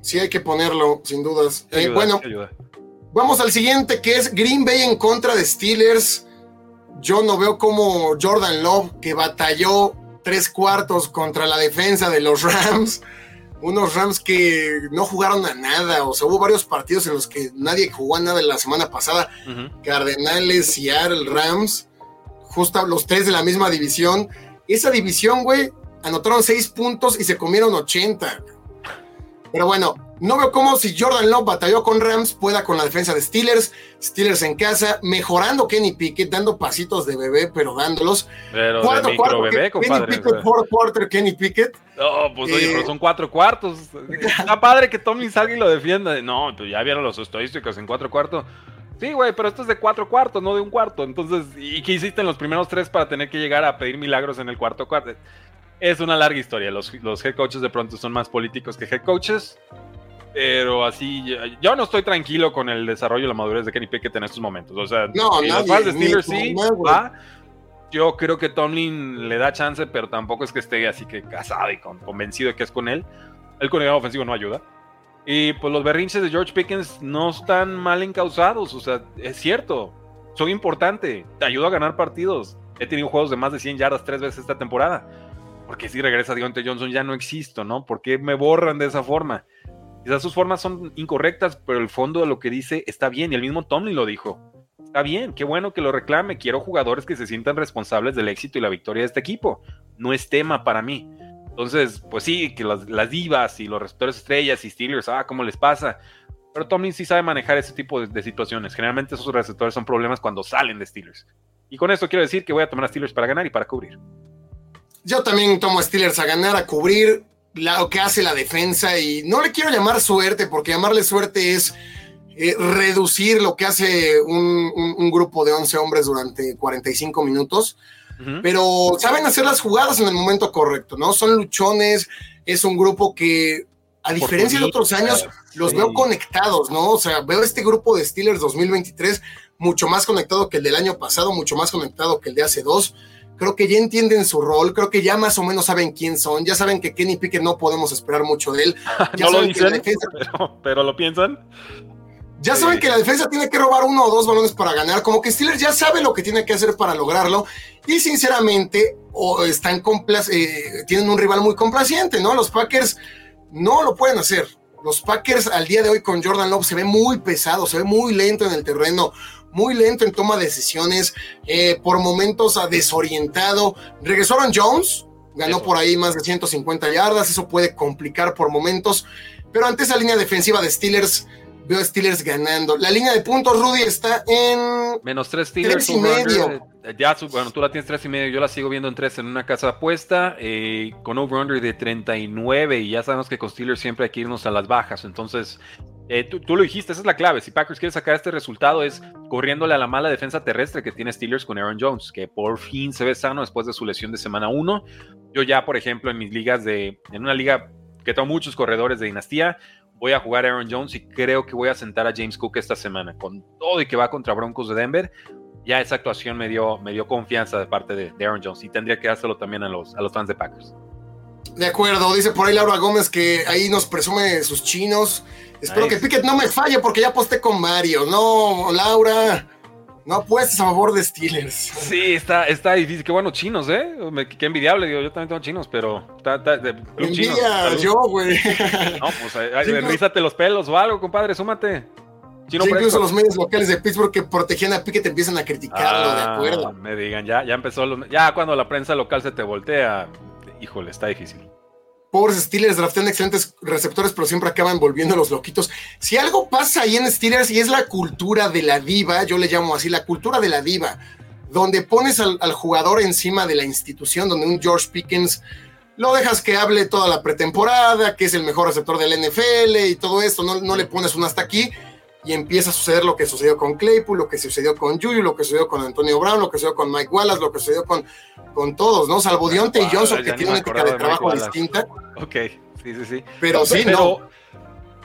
Sí, hay que ponerlo, sin dudas. Eh, bueno, vamos al siguiente, que es Green Bay en contra de Steelers. Yo no veo como Jordan Love, que batalló tres cuartos contra la defensa de los Rams. Unos Rams que no jugaron a nada, o sea, hubo varios partidos en los que nadie jugó a nada la semana pasada, Cardenales, Seattle, Rams, justo los tres de la misma división. Esa división, güey, anotaron seis puntos y se comieron 80. Pero bueno, no veo cómo si Jordan Love batalló con Rams pueda con la defensa de Steelers, Steelers en casa, mejorando Kenny Pickett, dando pasitos de bebé, pero dándolos. Pero cuarto, de cuarto, bebé, Kenny Pickett, por quarter, Kenny Pickett. No, pues oye, pero eh, son cuatro cuartos. (laughs) Está padre que Tommy salga y lo defienda. No, pues ya vieron los estadísticos en cuatro cuartos. Sí, güey, pero esto es de cuatro cuartos, no de un cuarto. Entonces, ¿y qué hiciste en los primeros tres para tener que llegar a pedir milagros en el cuarto cuarto? Es una larga historia. Los, los head coaches de pronto son más políticos que head coaches. Pero así, yo no estoy tranquilo con el desarrollo y la madurez de Kenny Pickett en estos momentos. O sea, no, los fans de Steelers sí, va. Yo creo que Tomlin le da chance, pero tampoco es que esté así que casado y convencido de que es con él. El coordinador ofensivo no ayuda. Y pues los berrinches de George Pickens no están mal encausados. O sea, es cierto. Soy importante. Te ayudo a ganar partidos. He tenido juegos de más de 100 yardas tres veces esta temporada. Porque si regresa Deontay Johnson ya no existo, ¿no? ¿Por qué me borran de esa forma? Quizás sus formas son incorrectas, pero el fondo de lo que dice está bien, y el mismo Tomlin lo dijo. Está bien, qué bueno que lo reclame. Quiero jugadores que se sientan responsables del éxito y la victoria de este equipo. No es tema para mí. Entonces, pues sí, que las, divas y los receptores estrellas y Steelers, ah, ¿cómo les pasa? Pero Tomlin sí sabe manejar ese tipo de, de, situaciones. Generalmente esos receptores son problemas cuando salen de Steelers. Y con esto quiero decir que voy a tomar a Steelers para ganar y para cubrir. Yo también tomo a Steelers a ganar, a cubrir lo que hace la defensa y no le quiero llamar suerte porque llamarle suerte es eh, reducir lo que hace un, grupo de 11 hombres durante 45 minutos, pero saben hacer las jugadas en el momento correcto, ¿no? Son luchones, es un grupo que a diferencia de otros años los veo conectados, ¿no? O sea, veo este grupo de Steelers 2023 mucho más conectado que el del año pasado, mucho más conectado que el de hace dos creo que ya entienden su rol, creo que ya más o menos saben quién son, ya saben que Kenny Pickett no podemos esperar mucho de él. (laughs) Ya no lo dicen, (laughs) pero, lo piensan. Ya saben que la defensa tiene que robar uno o dos balones para ganar, como que Steelers ya sabe lo que tiene que hacer para lograrlo y sinceramente o están eh, tienen un rival muy complaciente, ¿no? Los Packers no lo pueden hacer. Los Packers al día de hoy con Jordan Love se ve muy pesado, se ve muy lento en el terreno muy lento en toma de decisiones, eh, por momentos desorientado. Regresó Aaron Jones, ganó por ahí más de 150 yardas, eso puede complicar por momentos, pero ante esa línea defensiva de Steelers, veo a Steelers ganando. La línea de puntos, Rudy, está en... Menos tres Steelers. y medio. Ya, bueno, tú la tienes tres y medio, yo la sigo viendo en tres en una casa apuesta, eh, con over-under de 39, y ya sabemos que con Steelers siempre hay que irnos a las bajas, entonces eh, tú, lo dijiste, esa es la clave. Si Packers quiere sacar este resultado es corriéndole a la mala defensa terrestre que tiene Steelers con Aaron Jones, que por fin se ve sano después de su lesión de semana 1. Yo ya, por ejemplo, en mis ligas de, en una liga que tengo muchos corredores de dinastía, voy a jugar a Aaron Jones y creo que voy a sentar a James Cook esta semana, con todo y que va contra Broncos de Denver. Ya esa actuación me dio, me dio confianza de parte de, Aaron Jones y tendría que dárselo también a los, a los fans de Packers. De acuerdo, dice por ahí Laura Gómez que ahí nos presume sus chinos. Espero que Pickett no me falle porque ya aposté con Mario. No, Laura, no apuestes a favor de Steelers. Sí, está, está difícil. Qué bueno, chinos, ¿eh? qué envidiable, digo, yo también tengo chinos, pero de Envidia yo, güey. No, pues rízate los pelos o algo, compadre, súmate. Chino incluso los medios locales de Pittsburgh que protegían a Pickett empiezan a criticarlo, de ah, acuerdo. Me digan, ya, ya empezó, ya cuando la prensa local se te voltea, híjole, está difícil. Pobres Steelers draftean excelentes receptores, pero siempre acaban volviendo los loquitos. Si algo pasa ahí en Steelers y es la cultura de la diva, yo le llamo así, la cultura de la diva, donde pones al, jugador encima de la institución, donde un George Pickens lo dejas que hable toda la pretemporada, que es el mejor receptor del NFL y todo esto, no, no le pones un hasta aquí y empieza a suceder lo que sucedió con Claypool, lo que sucedió con Juju, lo que sucedió con Antonio Brown, lo que sucedió con Mike Wallace, lo que sucedió con, con todos, ¿no? Salvo Dionte y Johnson, que tiene una ética de, trabajo distinta. Ok, sí, sí, sí. Pero sí, no.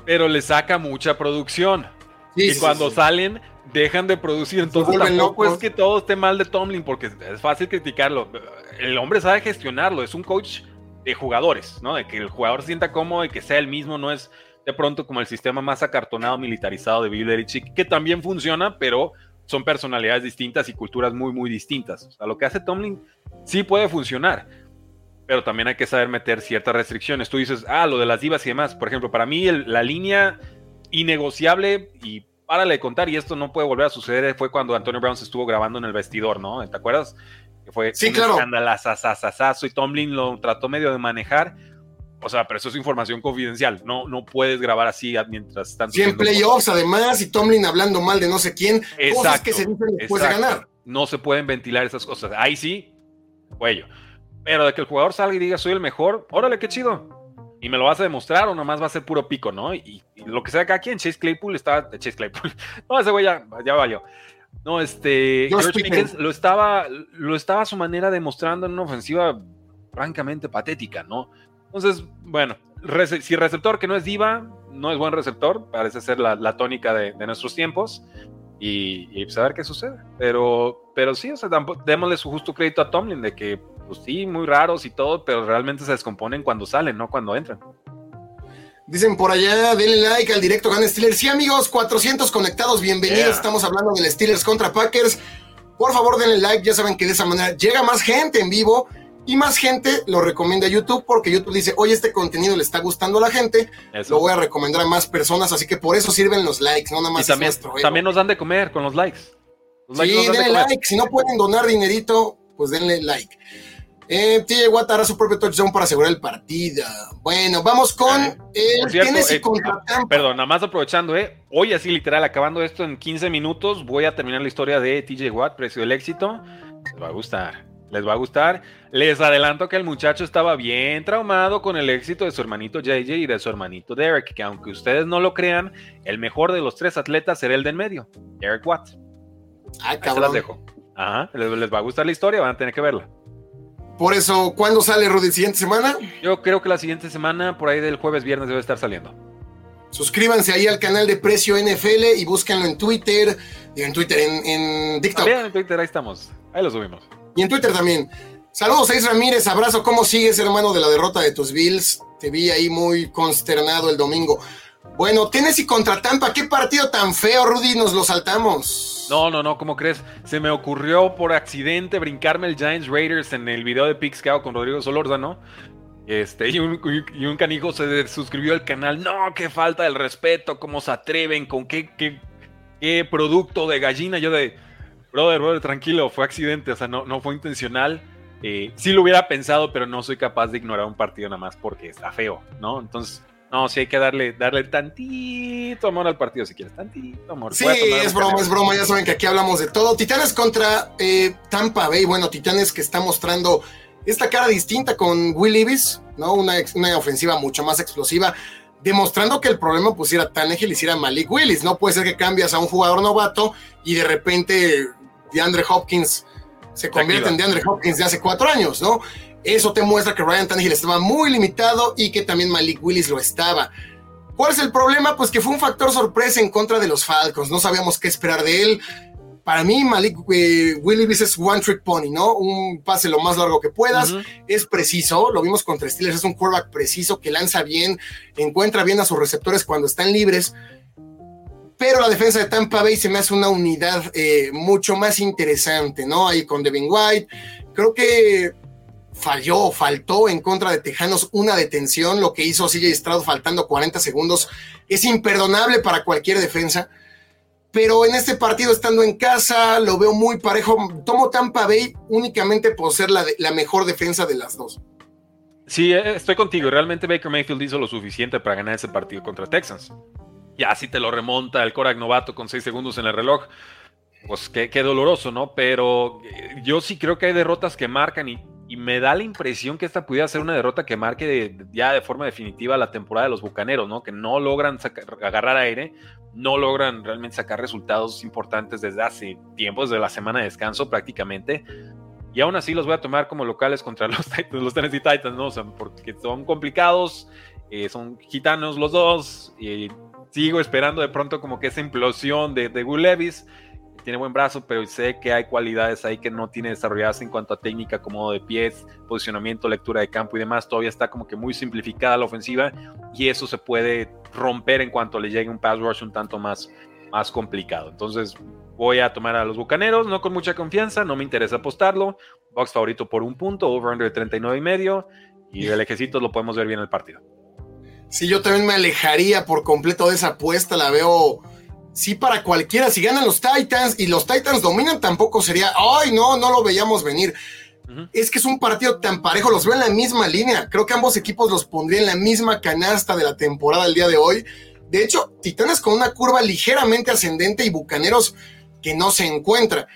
Pero le saca mucha producción. y cuando salen, dejan de producir. Entonces tampoco es que todo esté mal de Tomlin, porque es fácil criticarlo. El hombre sabe gestionarlo, es un coach de jugadores, ¿no? De que el jugador se sienta cómodo y que sea el mismo, no es de pronto como el sistema más acartonado, militarizado de Bill Belichick, que también funciona, pero son personalidades distintas y culturas muy, muy distintas. O sea, lo que hace Tomlin sí puede funcionar, pero también hay que saber meter ciertas restricciones. Tú dices, ah, lo de las divas y demás. Por ejemplo, para mí la línea innegociable y párale de contar, y esto no puede volver a suceder, fue cuando Antonio Brown se estuvo grabando en el vestidor, ¿no? ¿Te acuerdas? Que fue sí, claro. y Tomlin lo trató medio de manejar. O sea, pero eso es información confidencial. No, no puedes grabar así mientras están. Sí, en playoffs, además, y Tomlin hablando mal de no sé quién. Exacto, cosas que se dicen después de ganar. No se pueden ventilar esas cosas. Ahí sí, cuello. Pero de que el jugador salga y diga soy el mejor, órale, qué chido. Y me lo vas a demostrar o nomás va a ser puro pico, ¿no? Y, lo que sea acá, en Chase Claypool estaba. Chase Claypool. (laughs) No, ese güey ya, ya valió. No, este. George Pickens lo estaba, lo estaba a su manera demostrando en una ofensiva francamente patética, ¿no? Entonces, bueno, si receptor que no es diva, no es buen receptor, parece ser la, tónica de, nuestros tiempos. Y, y pues a ver qué sucede. Pero, pero sí, o sea, démosle su justo crédito a Tomlin de que pues sí, muy raros y todo, pero realmente se descomponen cuando salen, no cuando entran. Dicen por allá, denle like al directo Gan Steelers. Sí, amigos, 400 conectados, bienvenidos. Estamos hablando del Steelers contra Packers. Por favor, denle like, ya saben que de esa manera llega más gente en vivo y más gente lo recomienda a YouTube porque YouTube dice, oye, este contenido le está gustando a la gente, lo voy a recomendar a más personas, así que por eso sirven los likes, no nada más. Y también, también nos dan de comer con los likes. sí, denle like, si no pueden donar dinerito, pues denle like. Eh, TJ Watt hará su propio touchdown para asegurar el partido. Bueno, vamos con el Tennessee eh, contra Perdón, nada más aprovechando, ¿eh? Hoy así literal, acabando esto en 15 minutos, voy a terminar la historia de TJ Watt, precio del éxito. Les va a gustar, les va a gustar. Les adelanto que el muchacho estaba bien traumado con el éxito de su hermanito JJ y de su hermanito Derek, que aunque ustedes no lo crean, el mejor de los tres atletas será el del medio, Derek Watt. Ah, cabrón. se las dejo. Ajá, les va a gustar la historia, van a tener que verla. Por eso, ¿cuándo sale Rudy? ¿Siguiente semana? Yo creo que la siguiente semana, por ahí del jueves, viernes, debe estar saliendo. Suscríbanse ahí al canal de Precio NFL y búsquenlo en Twitter, en Twitter, en, en TikTok. También en Twitter, ahí estamos. Ahí lo subimos. Y en Twitter también. Saludos, Seis Ramírez, abrazo. ¿Cómo sigues, hermano, de la derrota de tus Bills? Te vi ahí muy consternado el domingo. Bueno, Tennessee contra Tampa, qué partido tan feo, Rudy, nos lo saltamos. No, no, no, ¿cómo crees? Se me ocurrió por accidente brincarme el Giants Raiders en el video de Pix con Rodrigo Solorza, ¿no? Este, y un, y un, canijo se suscribió al canal. No, qué falta el respeto, cómo se atreven, con qué, qué producto de gallina. Yo de, brother, brother, tranquilo, fue accidente, o sea, no, no fue intencional. Eh, sí lo hubiera pensado, pero no soy capaz de ignorar un partido nada más porque está feo, ¿no? Entonces, no, sí hay que darle, darle tantito amor al partido si quieres, tantito amor. Sí, es broma, es broma, ya saben que aquí hablamos de todo. Titanes contra eh, Tampa Bay, bueno, Titanes que está mostrando esta cara distinta con Will Levis, ¿no? Una, una ofensiva mucho más explosiva, demostrando que el problema pues era Tannehill y hiciera Malik Willis, no puede ser que cambias a un jugador novato y de repente DeAndre Hopkins se convierte en DeAndre Hopkins de hace cuatro años, ¿no? Eso te muestra que Ryan Tannehill estaba muy limitado y que también Malik Willis lo estaba. ¿Cuál es el problema? Pues que fue un factor sorpresa en contra de los Falcons. No sabíamos qué esperar de él. Para mí, Malik eh, Willis es one trick pony, ¿no? Un pase lo más largo que puedas. Es preciso. Lo vimos contra Steelers. Es un quarterback preciso que lanza bien, encuentra bien a sus receptores cuando están libres. Pero la defensa de Tampa Bay se me hace una unidad eh, mucho más interesante, ¿no? Ahí con Devin White. Creo que falló, faltó en contra de Tejanos una detención, lo que hizo CJ Stroud faltando 40 segundos es imperdonable para cualquier defensa. Pero en este partido, estando en casa, lo veo muy parejo. Tomo Tampa Bay únicamente por ser la, la mejor defensa de las dos. Sí, eh, estoy contigo. Realmente Baker Mayfield hizo lo suficiente para ganar ese partido contra Texans. Ya si te lo remonta el Korak novato con 6 segundos en el reloj, pues qué, qué doloroso, ¿no? Pero eh, yo sí creo que hay derrotas que marcan y y me da la impresión que esta pudiera ser una derrota que marque ya de forma definitiva la temporada de los Bucaneros, ¿no? Que no logran agarrar aire, no logran realmente sacar resultados importantes desde hace tiempo, desde la semana de descanso prácticamente. Y aún así los voy a tomar como locales contra (laughs) los, Titans, los Tennessee Titans, ¿no? O sea, porque son complicados, eh, son gitanos los dos, y sigo esperando de pronto como que esa implosión de, de Will Levis tiene buen brazo, pero sé que hay cualidades ahí que no tiene desarrolladas en cuanto a técnica, como de pies, posicionamiento, lectura de campo y demás. Todavía está como que muy simplificada la ofensiva y eso se puede romper en cuanto le llegue un pass rush un tanto más, más complicado. Entonces voy a tomar a los Bucaneros, no con mucha confianza, no me interesa apostarlo. Box favorito por un punto, over-under de 39 y medio y del ejército lo podemos ver bien en el partido. Sí, yo también me alejaría por completo de esa apuesta, la veo sí para cualquiera. Si ganan los Titans y los Titans dominan, tampoco sería, ay, no, no lo veíamos venir. Es que es un partido tan parejo, los veo en la misma línea. Creo que ambos equipos los pondría en la misma canasta de la temporada el día de hoy. De hecho, Titanes con una curva ligeramente ascendente y Bucaneros que no se encuentra.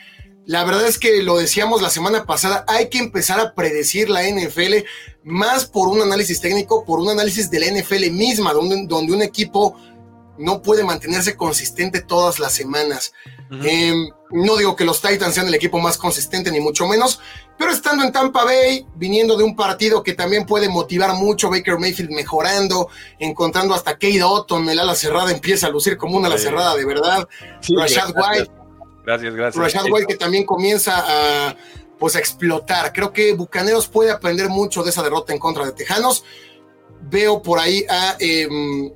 La verdad es que lo decíamos la semana pasada, hay que empezar a predecir la NFL más por un análisis técnico, por un análisis de la NFL misma, donde, donde un equipo no puede mantenerse consistente todas las semanas. Em, no digo que los Titans sean el equipo más consistente, ni mucho menos, pero estando en Tampa Bay, viniendo de un partido que también puede motivar mucho, Baker Mayfield mejorando, encontrando hasta Kate Otton, el ala cerrada empieza a lucir como una ala cerrada de verdad. Rashad White Gracias, gracias. Rashad White que también comienza a, pues, a explotar. Creo que Bucaneros puede aprender mucho de esa derrota en contra de Tejanos. Veo por ahí a... Em,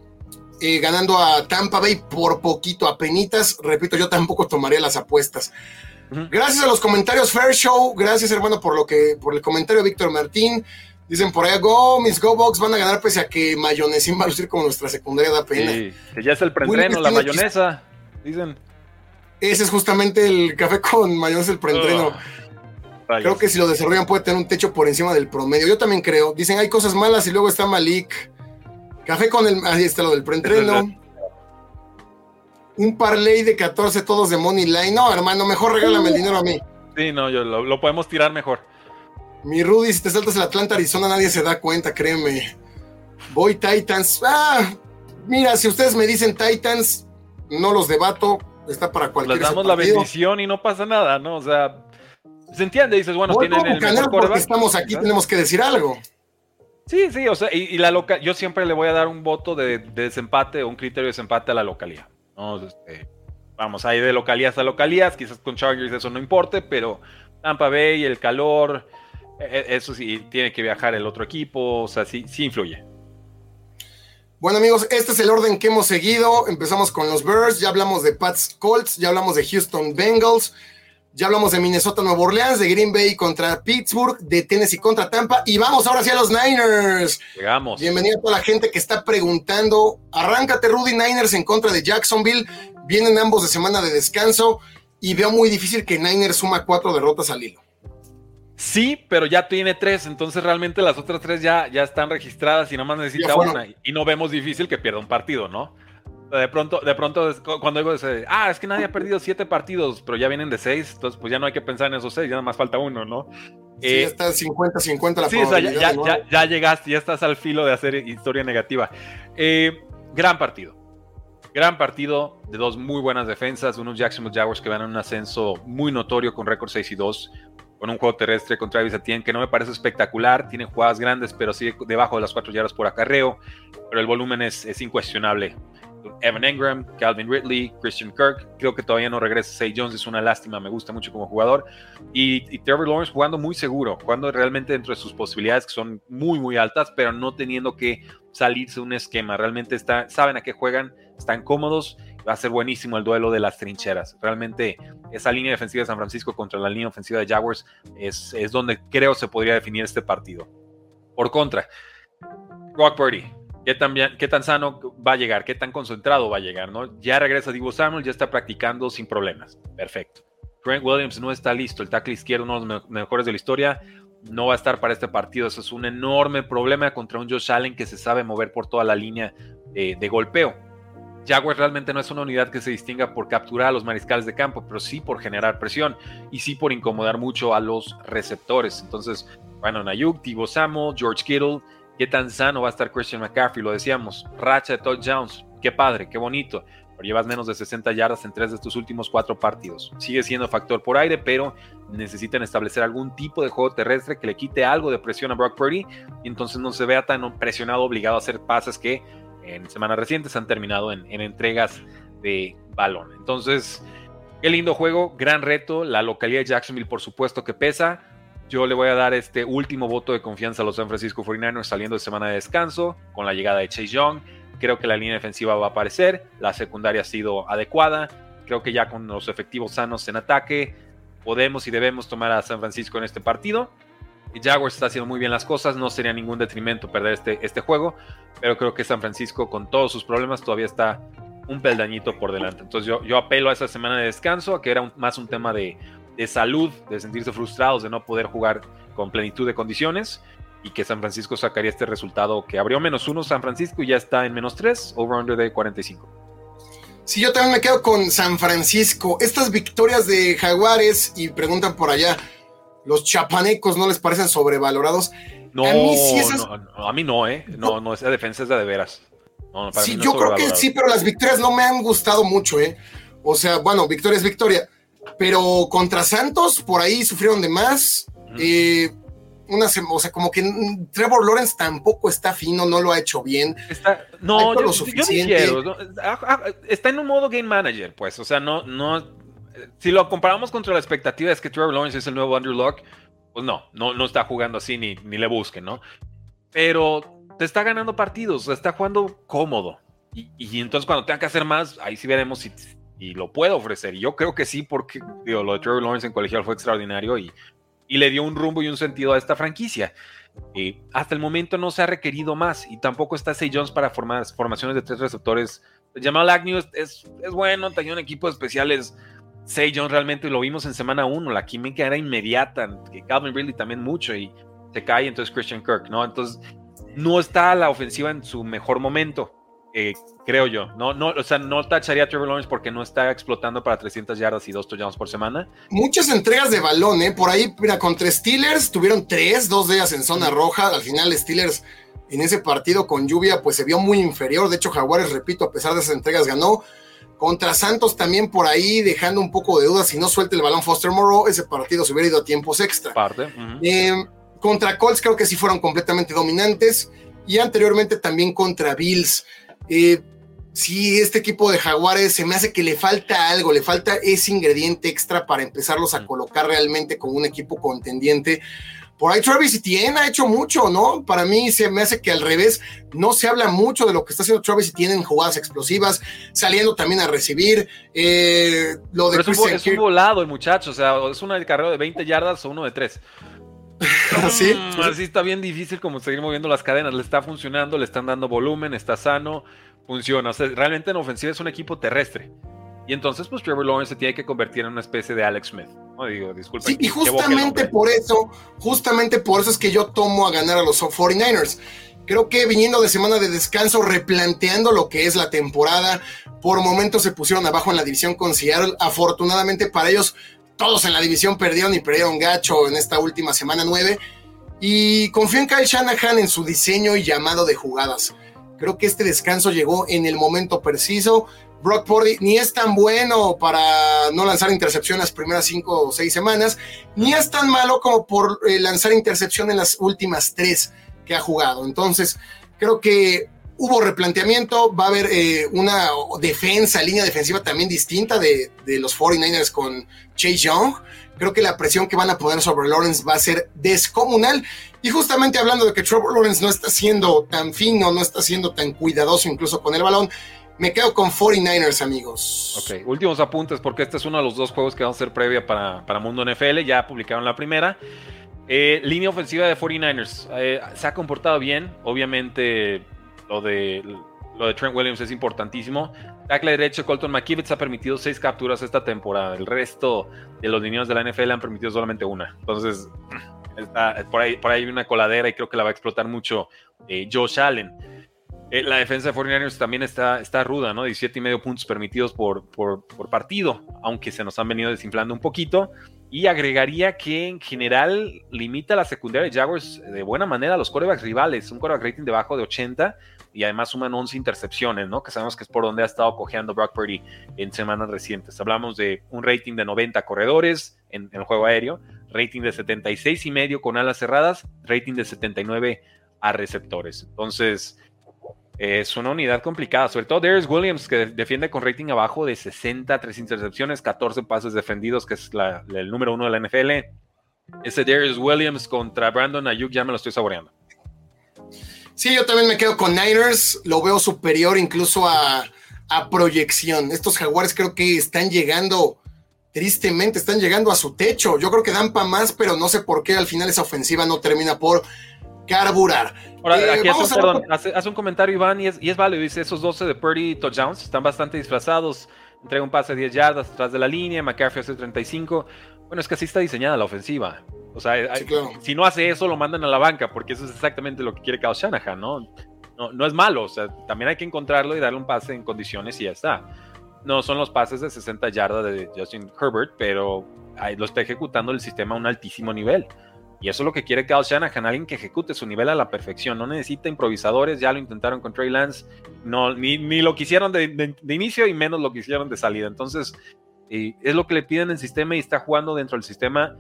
eh, ganando a Tampa Bay por poquito, a penitas. Repito, yo tampoco tomaría las apuestas. Gracias a los comentarios Fair Show, gracias hermano por lo que, por el comentario Víctor Martín. Dicen por ahí, go, mis Go Box van a ganar pese a que Mayonesín va a lucir como nuestra secundaria da pena. Sí, que ya es el preentreno, la mayonesa, dicen. Ese es justamente el café con mayonesa, el preentreno. Oh, creo que si lo desarrollan puede tener un techo por encima del promedio. Yo también creo. Dicen hay cosas malas y luego está Malik. Café con el. Ahí está lo del preentreno. (laughs) Un parlay de 14 todos de Money Line. No, hermano, mejor regálame el dinero a mí. Sí, no, yo lo, podemos tirar mejor. Mi Rudy, si te saltas el Atlanta, Arizona, nadie se da cuenta, créeme. Voy Titans. Ah, mira, si ustedes me dicen Titans, no los debato está para cualquier Les damos la bendición y no pasa nada, ¿no? O sea, se entiende, dices, bueno, tienen el mejor porque estamos aquí, tenemos que decir algo. Sí, sí, o sea, y, la loca, yo siempre le voy a dar un voto de, desempate o un criterio de desempate a la localidad. Este, vamos, ahí de localías a localías, quizás con Chargers eso no importe, pero Tampa Bay, el calor, e, e, eso sí, tiene que viajar el otro equipo, o sea, sí, sí influye. Bueno amigos, este es el orden que hemos seguido. Empezamos con los Bears, ya hablamos de Pats Colts, ya hablamos de Houston Bengals, ya hablamos de Minnesota Nueva Orleans, de Green Bay contra Pittsburgh, de Tennessee contra Tampa y vamos ahora sí a los Niners. Llegamos. Bienvenido a toda la gente que está preguntando. Arráncate Rudy Niners en contra de Jacksonville. Vienen ambos de semana de descanso y veo muy difícil que Niners suma cuatro derrotas al hilo. Sí, pero ya tiene tres, entonces realmente las otras tres ya, ya están registradas y nomás necesita una. Y no vemos difícil que pierda un partido, ¿no? De pronto, de pronto cuando digo, ah, es que nadie ha perdido siete partidos, pero ya vienen de seis, entonces pues ya no hay que pensar en esos seis, ya nada más falta uno, ¿no? Sí, eh, está 50-50 la sí, ya, ya, ya, llegaste, ya estás al filo de hacer historia negativa. Eh, gran partido. Gran partido de dos muy buenas defensas, unos Jacksonville Jaguars que van en un ascenso muy notorio con récord 6 y 2, con un juego terrestre con Travis Etienne que no me parece espectacular, tiene jugadas grandes, pero sigue debajo de las 4 yardas por acarreo, pero el volumen es, es incuestionable. Evan Engram, Calvin Ridley, Christian Kirk, creo que todavía no regresa Say Jones, es una lástima, me gusta mucho como jugador. Y, y, Trevor Lawrence jugando muy seguro, jugando realmente dentro de sus posibilidades que son muy, muy altas, pero no teniendo que salirse de un esquema. Realmente está, saben a qué juegan, están cómodos va a ser buenísimo el duelo de las trincheras. Realmente esa línea defensiva de San Francisco contra la línea ofensiva de Jaguars es, es donde creo se podría definir este partido. Por contra, Rock Purdy, ¿qué tan, ¿qué tan sano va a llegar? ¿Qué tan concentrado va a llegar? ¿no? Ya regresa Divo Samuel, ya está practicando sin problemas. Perfecto. Trent Williams no está listo, el tackle izquierdo, uno de los mejores de la historia, no va a estar para este partido. Eso es un enorme problema contra un Josh Allen que se sabe mover por toda la línea de golpeo Jaguars realmente no es una unidad que se distinga por capturar a los mariscales de campo, pero sí por generar presión y sí por incomodar mucho a los receptores. Entonces, bueno, Nayuk, Tibo Samuel, George Kittle, qué tan sano va a estar Christian McCaffrey, lo decíamos, racha de touchdowns, qué padre, qué bonito, pero llevas menos de 60 yardas en tres de estos últimos cuatro partidos. Sigue siendo factor por aire, pero necesitan establecer algún tipo de juego terrestre que le quite algo de presión a Brock Purdy y entonces no se vea tan presionado, obligado a hacer pases que en semanas recientes han terminado en, entregas de balón. Entonces, Qué lindo juego, gran reto. La localidad de Jacksonville, por supuesto que pesa. Yo le voy a dar este último voto de confianza a los San Francisco 49ers saliendo de semana de descanso con la llegada de Chase Young. Creo que la línea defensiva va a aparecer, la secundaria ha sido adecuada. Creo que ya con los efectivos sanos en ataque podemos y debemos tomar a San Francisco en este partido. Jaguars está haciendo muy bien las cosas, no sería ningún detrimento perder este, este juego, pero creo que San Francisco con todos sus problemas todavía está un peldañito por delante. Entonces yo, yo apelo a esa semana de descanso, a que era más un tema de, de, salud, de sentirse frustrados, de no poder jugar con plenitud de condiciones y que San Francisco sacaría este resultado que abrió menos uno San Francisco y ya está en menos tres, over-under de 45. Sí, yo también me quedo con San Francisco. Estas victorias de Jaguares, y preguntan por allá, los chapanecos no les parecen sobrevalorados. No, a mí sí no, a mí no, ¿eh? No, no, esa defensa es de, de veras. sí, yo creo que sí, pero las victorias no me han gustado mucho, ¿eh? O sea, bueno, victoria es victoria. Pero contra Santos, por ahí sufrieron de más. Eh, una, o sea, como que Trevor Lawrence tampoco está fino, no lo ha hecho bien. Está, no, yo, yo ah, ah, está en un modo game manager, pues, o sea, no, no, si lo comparamos contra la expectativa es que Trevor Lawrence es el nuevo Andrew Locke, pues no, no, no está jugando así ni, ni le busquen, ¿no? Pero te está ganando partidos, está jugando cómodo. Y, entonces cuando tenga que hacer más, ahí sí veremos si, y lo puede ofrecer. Y yo creo que sí, porque digo, lo de Trevor Lawrence en colegial fue extraordinario y, y le dio un rumbo y un sentido a esta franquicia. Eh, hasta el momento no se ha requerido más y tampoco está Say Jones para formar formaciones de tres receptores. Jamal Agnew es, es, es bueno, tenía un equipo de especiales Say Jones realmente lo vimos en semana 1, la química era inmediata, que Calvin Ridley también mucho y se cae entonces Christian Kirk, ¿no? Entonces no está la ofensiva en su mejor momento, eh, creo yo. No, no, o sea, no tacharía a Trevor Lawrence porque no está explotando para 300 yardas y dos touchdowns por semana. Muchas entregas de balón, ¿eh? Por ahí, mira, contra Steelers tuvieron tres, dos de ellas en zona roja. Al final, Steelers en ese partido con lluvia, pues se vio muy inferior. De hecho, Jaguares, repito, a pesar de esas entregas, ganó. Contra Santos también por ahí dejando un poco de dudas. Si no suelta el balón Foster Moreau, ese partido se hubiera ido a tiempos extra. Eh, contra Colts creo que sí fueron completamente dominantes. Y anteriormente también contra Bills. Eh, sí, este equipo de Jaguares se me hace que le falta algo, le falta ese ingrediente extra para empezarlos a colocar realmente como un equipo contendiente por ahí Travis Etienne ha hecho mucho, ¿no? Para mí se me hace que al revés no se habla mucho de lo que está haciendo Travis Etienne en jugadas explosivas, saliendo también a recibir. Eh, lo de Pero es, un, volado el muchacho, o sea, es una carrera de 20 yardas o uno de 3. (laughs) ¿Sí? Mm, así está bien difícil como seguir moviendo las cadenas. Le está funcionando, le están dando volumen, está sano, funciona. O sea, realmente en ofensiva es un equipo terrestre. Y entonces, pues Trevor Lawrence se tiene que convertir en una especie de Alex Smith. No digo, disculpa. Sí, y justamente por eso, justamente por eso es que yo tomo a ganar a los 49ers. Creo que viniendo de semana de descanso, replanteando lo que es la temporada, por momentos se pusieron abajo en la división con Seattle. Afortunadamente para ellos, todos en la división perdieron y perdieron gacho en esta última semana 9. Y confío en Kyle Shanahan en su diseño y llamado de jugadas. Creo que este descanso llegó en el momento preciso. Brock Purdy ni es tan bueno para no lanzar intercepción las primeras cinco o seis semanas, ni es tan malo como por eh, lanzar intercepción en las últimas tres que ha jugado. Entonces, creo que hubo replanteamiento, va a haber eh, una defensa, línea defensiva también distinta de, los 49ers con Chase Young. Creo que la presión que van a poner sobre Lawrence va a ser descomunal. Y justamente hablando de que Trevor Lawrence no está siendo tan fino, no está siendo tan cuidadoso incluso con el balón, me quedo con 49ers, amigos. Ok, últimos apuntes, porque este es uno de los dos juegos que vamos a hacer previa para, para Mundo NFL. Ya publicaron la primera. Eh, línea ofensiva de 49ers. Eh, se ha comportado bien. Obviamente, lo de, lo de Trent Williams es importantísimo. Tackle derecho, Colton McKivitz ha permitido seis capturas esta temporada. El resto de los lineos de la NFL han permitido solamente una. Entonces, por, ahí, por ahí hay una coladera y creo que la va a explotar mucho eh, Josh Allen. Eh, la defensa de 49ers también está, está ruda, ¿no? 17 y medio puntos permitidos por, por, partido, aunque se nos han venido desinflando un poquito. Y agregaría que en general limita la secundaria de Jaguars de buena manera a los corebacks rivales. Un coreback rating debajo de 80 y además suman 11 intercepciones, ¿no? Que sabemos que es por donde ha estado cojeando Brock Purdy en semanas recientes. Hablamos de un rating de 90 corredores en, en el juego aéreo, rating de 76 y medio con alas cerradas, rating de 79 a receptores. Entonces, es una unidad complicada, sobre todo Darius Williams, que defiende con rating abajo de 60, 3 intercepciones, 14 pases defendidos, que es el número uno de la NFL. Ese Darius Williams contra Brandon Ayuk ya me lo estoy saboreando. Sí, yo también me quedo con Niners, lo veo superior incluso a, a proyección. Estos jaguares creo que están llegando, tristemente, están llegando a su techo. Yo creo que dan para más, pero no sé por qué al final esa ofensiva no termina por carburar. Ahora, eh, aquí hace un, perdón, hace, un, comentario Iván y es, y es válido. Dice, esos 12 de Purdy touchdowns están bastante disfrazados. Entrega un pase de 10 yardas atrás de la línea, McCaffrey hace 35. Bueno, es que así está diseñada la ofensiva. O sea, si no hace eso, lo mandan a la banca, porque eso es exactamente lo que quiere Kyle Shanahan, ¿no? ¿no? No es malo, o sea, también hay que encontrarlo y darle un pase en condiciones y ya está. No son los pases de 60 yardas de Justin Herbert, pero lo está ejecutando el sistema a un altísimo nivel. Y eso es lo que quiere Kyle Shanahan, alguien que ejecute su nivel a la perfección. No necesita improvisadores, ya lo intentaron con Trey Lance, no, ni, lo quisieron de, de, inicio y menos lo quisieron de salida. Entonces, eh, es lo que le piden el sistema y está jugando dentro del sistema,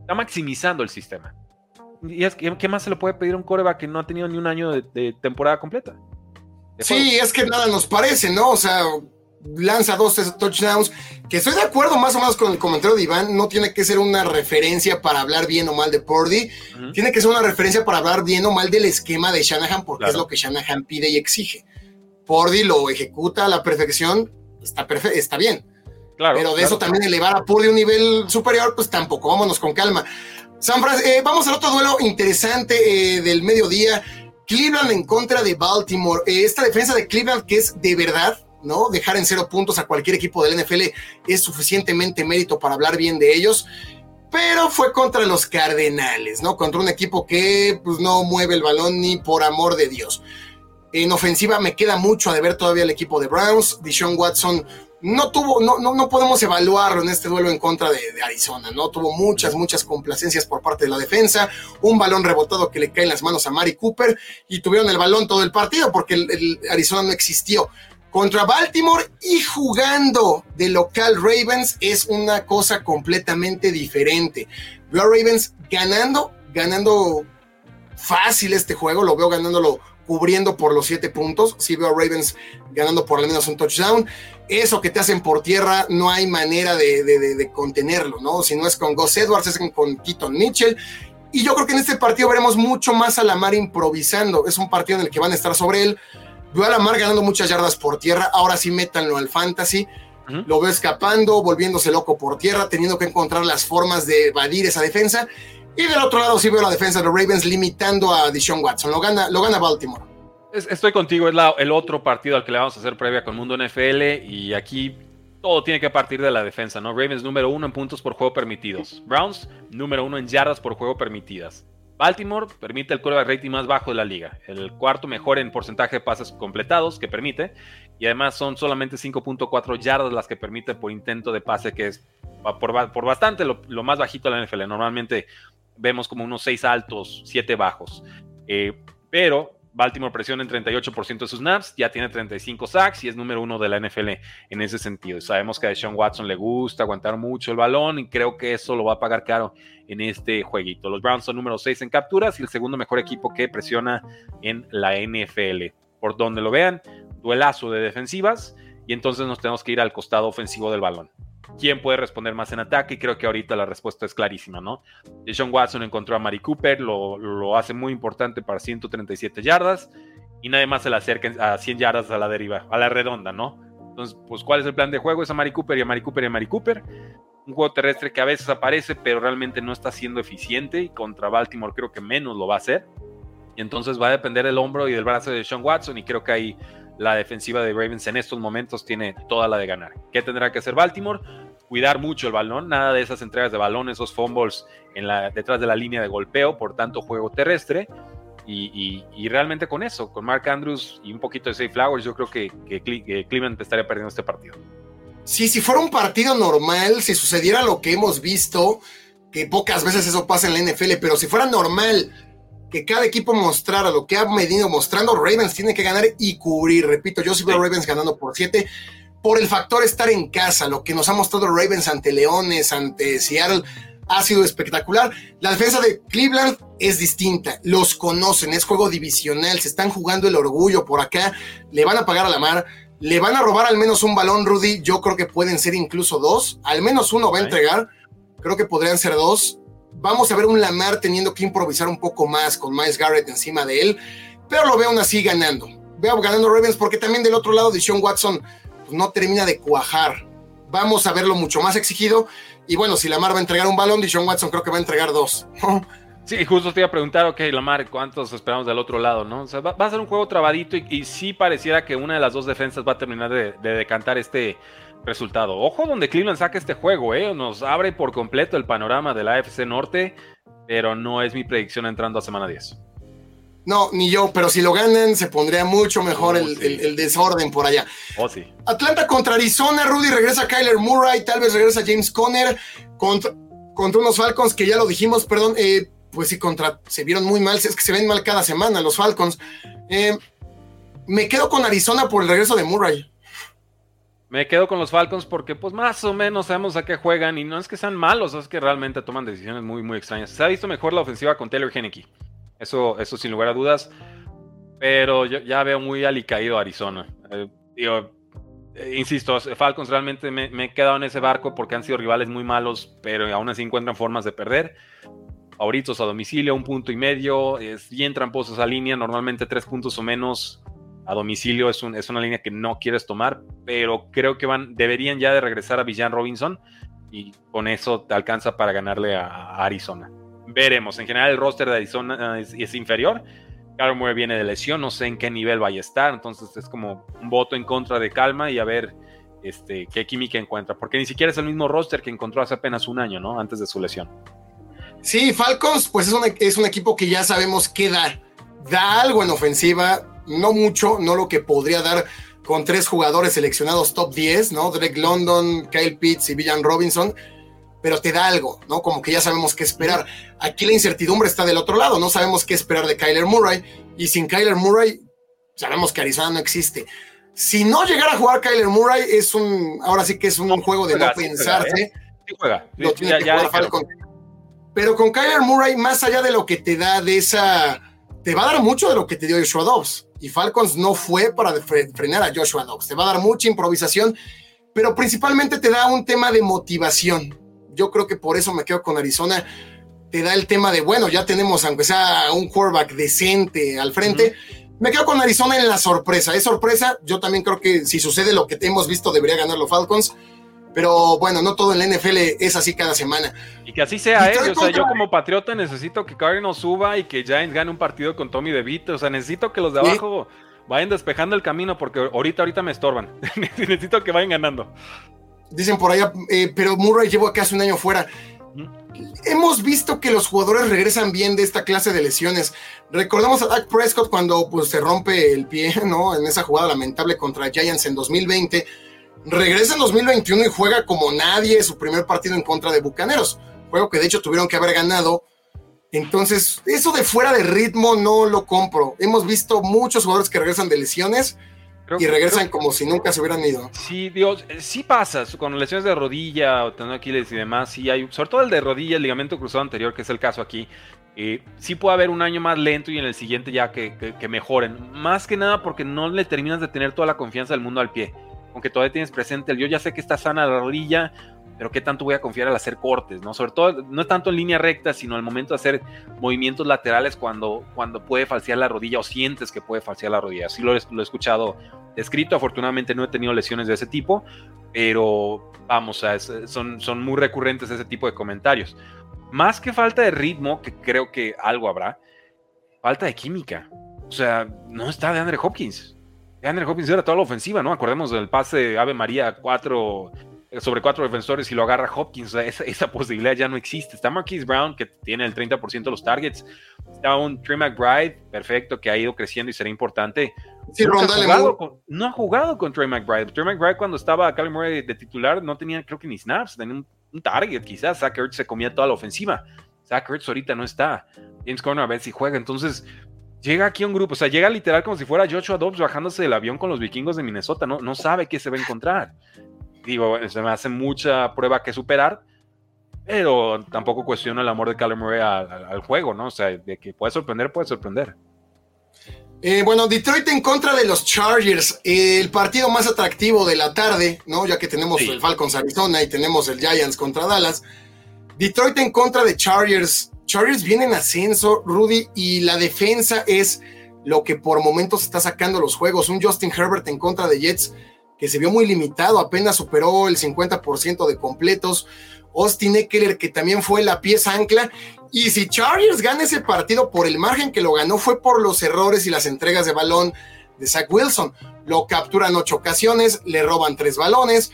está maximizando el sistema. Y es ¿qué más se le puede pedir a un coreback que no ha tenido ni un año de, temporada completa? sí, es que nada nos parece, ¿no? O sea, lanza dos touchdowns, que estoy de acuerdo más o menos con el comentario de Iván, no tiene que ser una referencia para hablar bien o mal de Purdy, tiene que ser una referencia para hablar bien o mal del esquema de Shanahan, porque es lo que Shanahan pide y exige. Purdy lo ejecuta a la perfección, está, está bien. Claro, pero de eso también elevar a Purdy a un nivel superior, pues tampoco, vámonos con calma. San eh, vamos al otro duelo interesante eh, del mediodía. Cleveland en contra de Baltimore. Eh, esta defensa de Cleveland que es de verdad ¿no? Dejar en cero puntos a cualquier equipo del NFL es suficientemente mérito para hablar bien de ellos. Pero fue contra los Cardenales, ¿no? Contra un equipo que pues, no mueve el balón ni por amor de Dios. En ofensiva me queda mucho a deber todavía el equipo de Browns. Dishon Watson no tuvo, no, no, no podemos evaluarlo en este duelo en contra de, Arizona, ¿no? Tuvo muchas, muchas complacencias por parte de la defensa, un balón rebotado que le cae en las manos a Mari Cooper y tuvieron el balón todo el partido porque el Arizona no existió contra Baltimore y jugando de local Ravens es una cosa completamente diferente. Veo a Ravens ganando, ganando fácil este juego, lo veo ganándolo cubriendo por los siete puntos. Sí veo a Ravens ganando por al menos un touchdown. Eso que te hacen por tierra, no hay manera de, contenerlo, ¿no? Si no es con Gus Edwards, es con Keaton Mitchell. Y yo creo que en este partido veremos mucho más a la mar improvisando. Es un partido en el que van a estar sobre él. Veo a Lamar ganando muchas yardas por tierra. Ahora sí métanlo al fantasy. Lo veo escapando, volviéndose loco por tierra, teniendo que encontrar las formas de evadir esa defensa. Y del otro lado sí veo la defensa de los Ravens limitando a Deshaun Watson. Lo gana, lo gana Baltimore. Estoy contigo, es el otro partido al que le vamos a hacer previa con Mundo NFL y aquí todo tiene que partir de la defensa, ¿no? Ravens número uno en puntos por juego permitidos. Browns número uno en yardas por juego permitidas. Baltimore permite el quarterback rating más bajo de la liga, el cuarto mejor en porcentaje de pases completados que permite, y además son solamente 5.4 yardas las que permite por intento de pase, que es por, bastante lo, más bajito de la NFL. Normalmente vemos como unos 6 altos, 7 bajos. Eh, pero Baltimore presiona en 38% de sus snaps, ya tiene 35 sacks y es número uno de la NFL en ese sentido. Sabemos que a Sean Watson le gusta aguantar mucho el balón y creo que eso lo va a pagar caro en este jueguito. Los Browns son número 6 en capturas y el segundo mejor equipo que presiona en la NFL. Por donde lo vean, duelazo de defensivas y entonces nos tenemos que ir al costado ofensivo del balón quién puede responder más en ataque y creo que ahorita la respuesta es clarísima, ¿no? Sean Watson encontró a Mari Cooper, lo, hace muy importante para 137 yardas y nadie más se le acerca a 100 yardas a la deriva, a la redonda, ¿no? Entonces, pues, ¿cuál es el plan de juego? Es a Mari Cooper y a Mari Cooper y a Mari Cooper. Un juego terrestre que a veces aparece, pero realmente no está siendo eficiente y contra Baltimore creo que menos lo va a hacer. Y entonces va a depender del hombro y del brazo de Sean Watson y creo que ahí la defensiva de Ravens en estos momentos tiene toda la de ganar. ¿Qué tendrá que hacer Baltimore? Cuidar mucho el balón, nada de esas entregas de balón, esos fumbles en la, detrás de la línea de golpeo, por tanto juego terrestre. Y, realmente con eso, con Mark Andrews y un poquito de Safe Flowers, yo creo que, que, Cleveland estaría perdiendo este partido. Sí, si fuera un partido normal, si sucediera lo que hemos visto, que pocas veces eso pasa en la NFL, pero si fuera normal que cada equipo mostrara lo que ha venido mostrando, Ravens tiene que ganar y cubrir. Repito, yo sí veo a Ravens ganando por siete por el factor estar en casa, lo que nos ha mostrado Ravens ante Leones, ante Seattle. ha sido espectacular. La defensa de Cleveland es distinta, los conocen, es juego divisional, se están jugando el orgullo por acá, le van a pagar a la mar, le van a robar al menos un balón, Rudy, yo creo que pueden ser incluso dos, al menos uno va a entregar, creo que podrían ser dos. Vamos a ver un Lamar teniendo que improvisar un poco más con Miles Garrett encima de él, pero lo veo aún así ganando. Veo ganando Ravens porque también del otro lado de Sean Watson pues, no termina de cuajar. Vamos a verlo mucho más exigido y bueno, si Lamar va a entregar un balón, Dishon Watson creo que va a entregar dos. Sí, justo te iba a preguntar, ok, Lamar, ¿cuántos esperamos del otro lado? ¿no? Va, a ser un juego trabadito y, sí pareciera que una de las dos defensas va a terminar de, decantar este resultado. Ojo donde Cleveland saca este juego, ¿eh? Nos abre por completo el panorama de la AFC Norte, pero no es mi predicción entrando a semana 10. No, ni yo, pero si lo ganan se pondría mucho mejor oh, el, desorden por allá. Oh, sí. Atlanta contra Arizona, Rudy regresa Kyler Murray, tal vez regresa James Conner contra, contra unos Falcons que ya lo dijimos, perdón, eh, pues sí, contra, se vieron muy mal, es que se ven mal cada semana los Falcons. Eh, me quedo con Arizona por el regreso de Murray. Me quedo con los Falcons porque pues más o menos sabemos a qué juegan y no es que sean malos, es que realmente toman decisiones muy muy extrañas. Se ha visto mejor la ofensiva con Taylor Henneke. Eso, eso sin lugar a dudas. Pero ya veo muy alicaído Arizona. Eh, eh, insisto, Falcons realmente me, he quedado en ese barco porque han sido rivales muy malos, pero aún así encuentran formas de perder. Favoritos a domicilio, un punto y medio. Es bien tramposa esa línea. Normalmente tres puntos o menos a domicilio es, es una línea que no quieres tomar, pero creo que van, deberían ya de regresar a Villan Robinson y con eso te alcanza para ganarle a Arizona veremos. En general, el roster de Arizona es, inferior. Claro, Murray viene de lesión, no sé en qué nivel vaya a estar, entonces es como un voto en contra de calma y a ver este, qué química encuentra, porque ni siquiera es el mismo roster que encontró hace apenas un año, ¿no? Antes de su lesión. Sí, Falcons, pues es un, es un equipo que ya sabemos qué da. Da algo en ofensiva, no mucho, no lo que podría dar con tres jugadores seleccionados top 10, ¿no? Drake London, Kyle Pitts y Villan Robinson pero te da algo, ¿no? Como que ya sabemos qué esperar. Aquí la incertidumbre está del otro lado, no sabemos qué esperar de Kyler Murray, y sin Kyler Murray sabemos que Arizona no existe. Si no llegara a jugar Kyler Murray, es un, ahora sí que es un juego de no pensarse. Sí juega. Pero con Kyler Murray, más allá de lo que te da de esa, te va a dar mucho de lo que te dio Joshua Dobbs. Y Falcons no fue para frenar a Joshua Dobbs. Te va a dar mucha improvisación, pero principalmente te da un tema de motivación yo creo que por eso me quedo con Arizona. Te da el tema de, bueno, ya tenemos, aunque sea un quarterback decente al frente. Me quedo con Arizona en la sorpresa. Es sorpresa. Yo también creo que si sucede lo que hemos visto, debería ganar los Falcons. Pero bueno, no todo en la NFL es así cada semana. Y que así sea, ¿eh? O sea, yo como patriota necesito que Cardinals suba y que Giants gane un partido con Tommy DeVito. O sea, necesito que los de abajo vayan despejando el camino porque ahorita, ahorita me estorban. (laughs) necesito que vayan ganando. Dicen por allá, eh, pero Murray llevó casi un año fuera. Hemos visto que los jugadores regresan bien de esta clase de lesiones. Recordamos a Dak Prescott cuando pues, se rompe el pie, (laughs) ¿no? En esa jugada lamentable contra Giants en 2020. Regresa en 2021 y juega como nadie su primer partido en contra de Bucaneros. Juego que de hecho tuvieron que haber ganado. Entonces, eso de fuera de ritmo no lo compro. Hemos visto muchos jugadores que regresan de lesiones y regresan como si nunca se hubieran ido. Sí, Dios, sí pasa, con lesiones de rodilla o Aquiles y demás, sí hay, sobre todo el de rodilla, el ligamento cruzado anterior, que es el caso aquí, eh, sí puede haber un año más lento y en el siguiente ya que, que, mejoren. Más que nada porque no le terminas de tener toda la confianza del mundo al pie. Aunque todavía tienes presente el yo ya sé que está sana la rodilla, pero qué tanto voy a confiar al hacer cortes, ¿no? Sobre todo, no es tanto en línea recta, sino al momento de hacer movimientos laterales cuando, cuando puede falsear la rodilla o sientes que puede falsear la rodilla. Así lo, he escuchado escrito, afortunadamente no he tenido lesiones de ese tipo, pero vamos, son, son muy recurrentes ese tipo de comentarios. Más que falta de ritmo, que creo que algo habrá, falta de química. O sea, no está de Andre Hopkins. De Andre Hopkins era toda la ofensiva, ¿no? Acordemos del pase Ave María 4 sobre cuatro defensores y lo agarra Hopkins. esa, posibilidad ya no existe. Está Marquise Brown, que tiene el 30% de los targets. Está un Trey McBride, perfecto, que ha ido creciendo y será importante. no, ha jugado con, Trey McBride. Trey McBride, cuando estaba Calvin Murray de titular, no tenía, creo que ni snaps, tenía un, target, quizás. Zach Ertz se comía toda la ofensiva. Zach Ertz ahorita no está. James Conner a ver si juega. Entonces, llega aquí un grupo, o sea, llega literal como si fuera Joshua Dobbs bajándose del avión con los vikingos de Minnesota. No, no sabe qué se va a encontrar digo, se me hace mucha prueba que superar, Pero tampoco cuestiono el amor de Kyler Murray al, juego, ¿no? O sea, de que puede sorprender, puede sorprender. Eh, bueno, Detroit en contra de los Chargers, el partido más atractivo de la tarde, ¿no? Ya que tenemos el Falcons Arizona y tenemos el Giants contra Dallas. Detroit en contra de Chargers. Chargers viene en ascenso, Rudy, y la defensa es lo que por momentos está sacando los juegos. Un Justin Herbert en contra de Jets que se vio muy limitado, apenas superó el 50% de completos. Austin Eckler, que también fue la pieza ancla. Y si Chargers gana ese partido por el margen que lo ganó, fue por los errores y las entregas de balón de Zach Wilson. Lo capturan ocho ocasiones, le roban tres balones.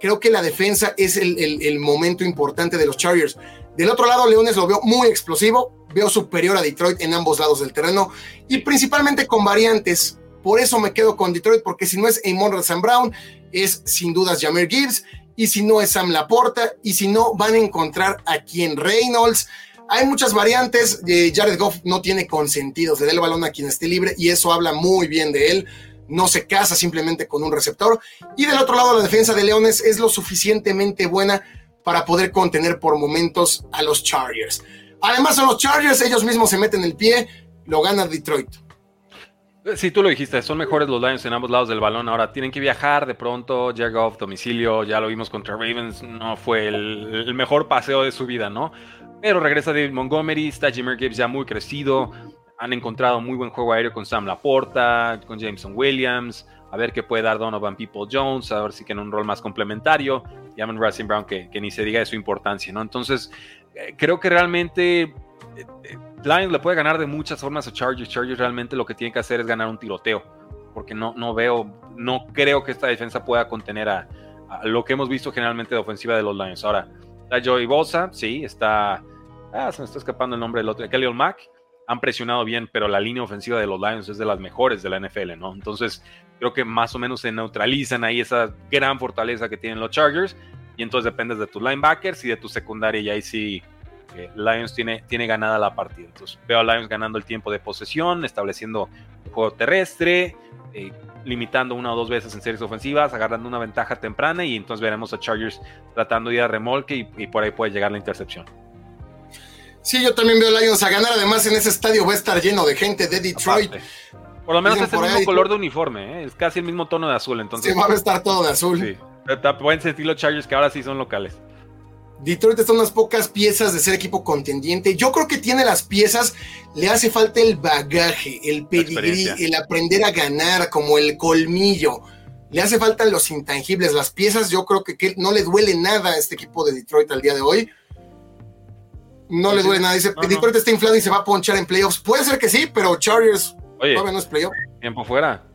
Creo que la defensa es el, momento importante de los Chargers. Del otro lado, Leones lo veo muy explosivo, veo superior a Detroit en ambos lados del terreno y principalmente con variantes. Por eso me quedo con Detroit, porque si no es Amon Sam Brown, es sin dudas Jameer Gibbs y si no es Sam Laporta, y si no, van a encontrar a quien Reynolds. Hay muchas variantes. Eh, Jared Goff no tiene consentido, se da el balón a quien esté libre y eso habla muy bien de él. No se casa simplemente con un receptor. Y del otro lado, la defensa de Leones es lo suficientemente buena para poder contener por momentos a los Chargers. Además, son los Chargers, ellos mismos se meten el pie, lo gana Detroit. Sí, tú lo dijiste, son mejores los Lions en ambos lados del balón. Ahora tienen que viajar de pronto, Jared Goff, domicilio, ya lo vimos contra Ravens, no fue el, mejor paseo de su vida, ¿no? Pero regresa David Montgomery, está Jimmy Gibbs ya muy crecido, han encontrado muy buen juego aéreo con Sam Laporta, con Jameson Williams, a ver qué puede dar Donovan People Jones, a ver si tiene un rol más complementario, y Amon Racing Brown, que, ni se diga de su importancia, ¿no? Entonces, eh, creo que realmente... Eh, eh, Lions le puede ganar de muchas formas a Chargers. Chargers realmente lo que tiene que hacer es ganar un tiroteo, porque no, no veo, no creo que esta defensa pueda contener a, lo que hemos visto generalmente de ofensiva de los Lions. Ahora, está Joey Bosa, sí, está, ah, se me está escapando el nombre del otro, Kelly Mack, han presionado bien, pero la línea ofensiva de los Lions es de las mejores de la NFL, ¿no? Entonces, creo que más o menos se neutralizan ahí esa gran fortaleza que tienen los Chargers, y entonces dependes de tus linebackers y de tu secundaria, y ahí sí Lions tiene, tiene ganada la partida. Entonces veo a Lions ganando el tiempo de posesión, estableciendo juego terrestre, eh, limitando una o dos veces en series ofensivas, agarrando una ventaja temprana y entonces veremos a Chargers tratando de ir a remolque y, por ahí puede llegar la intercepción. Sí, yo también veo a Lions a ganar. Además, en ese estadio va a estar lleno de gente de Detroit. Por lo menos es el mismo color de uniforme, ¿eh? es casi el mismo tono de azul. Entonces, sí, va a estar todo de azul. Sí. Pueden sentir los Chargers que ahora sí son locales. Detroit está unas pocas piezas de ser equipo contendiente. Yo creo que tiene las piezas, le hace falta el bagaje, el pedigrí, el aprender a ganar, como el colmillo. Le hace falta los intangibles, las piezas. Yo creo que, no le duele nada a este equipo de Detroit al día de hoy. No le duele nada. Dice, Detroit está inflado y se va a ponchar en playoffs. Puede ser que sí, pero Chargers todavía no es playoff. Tiempo fuera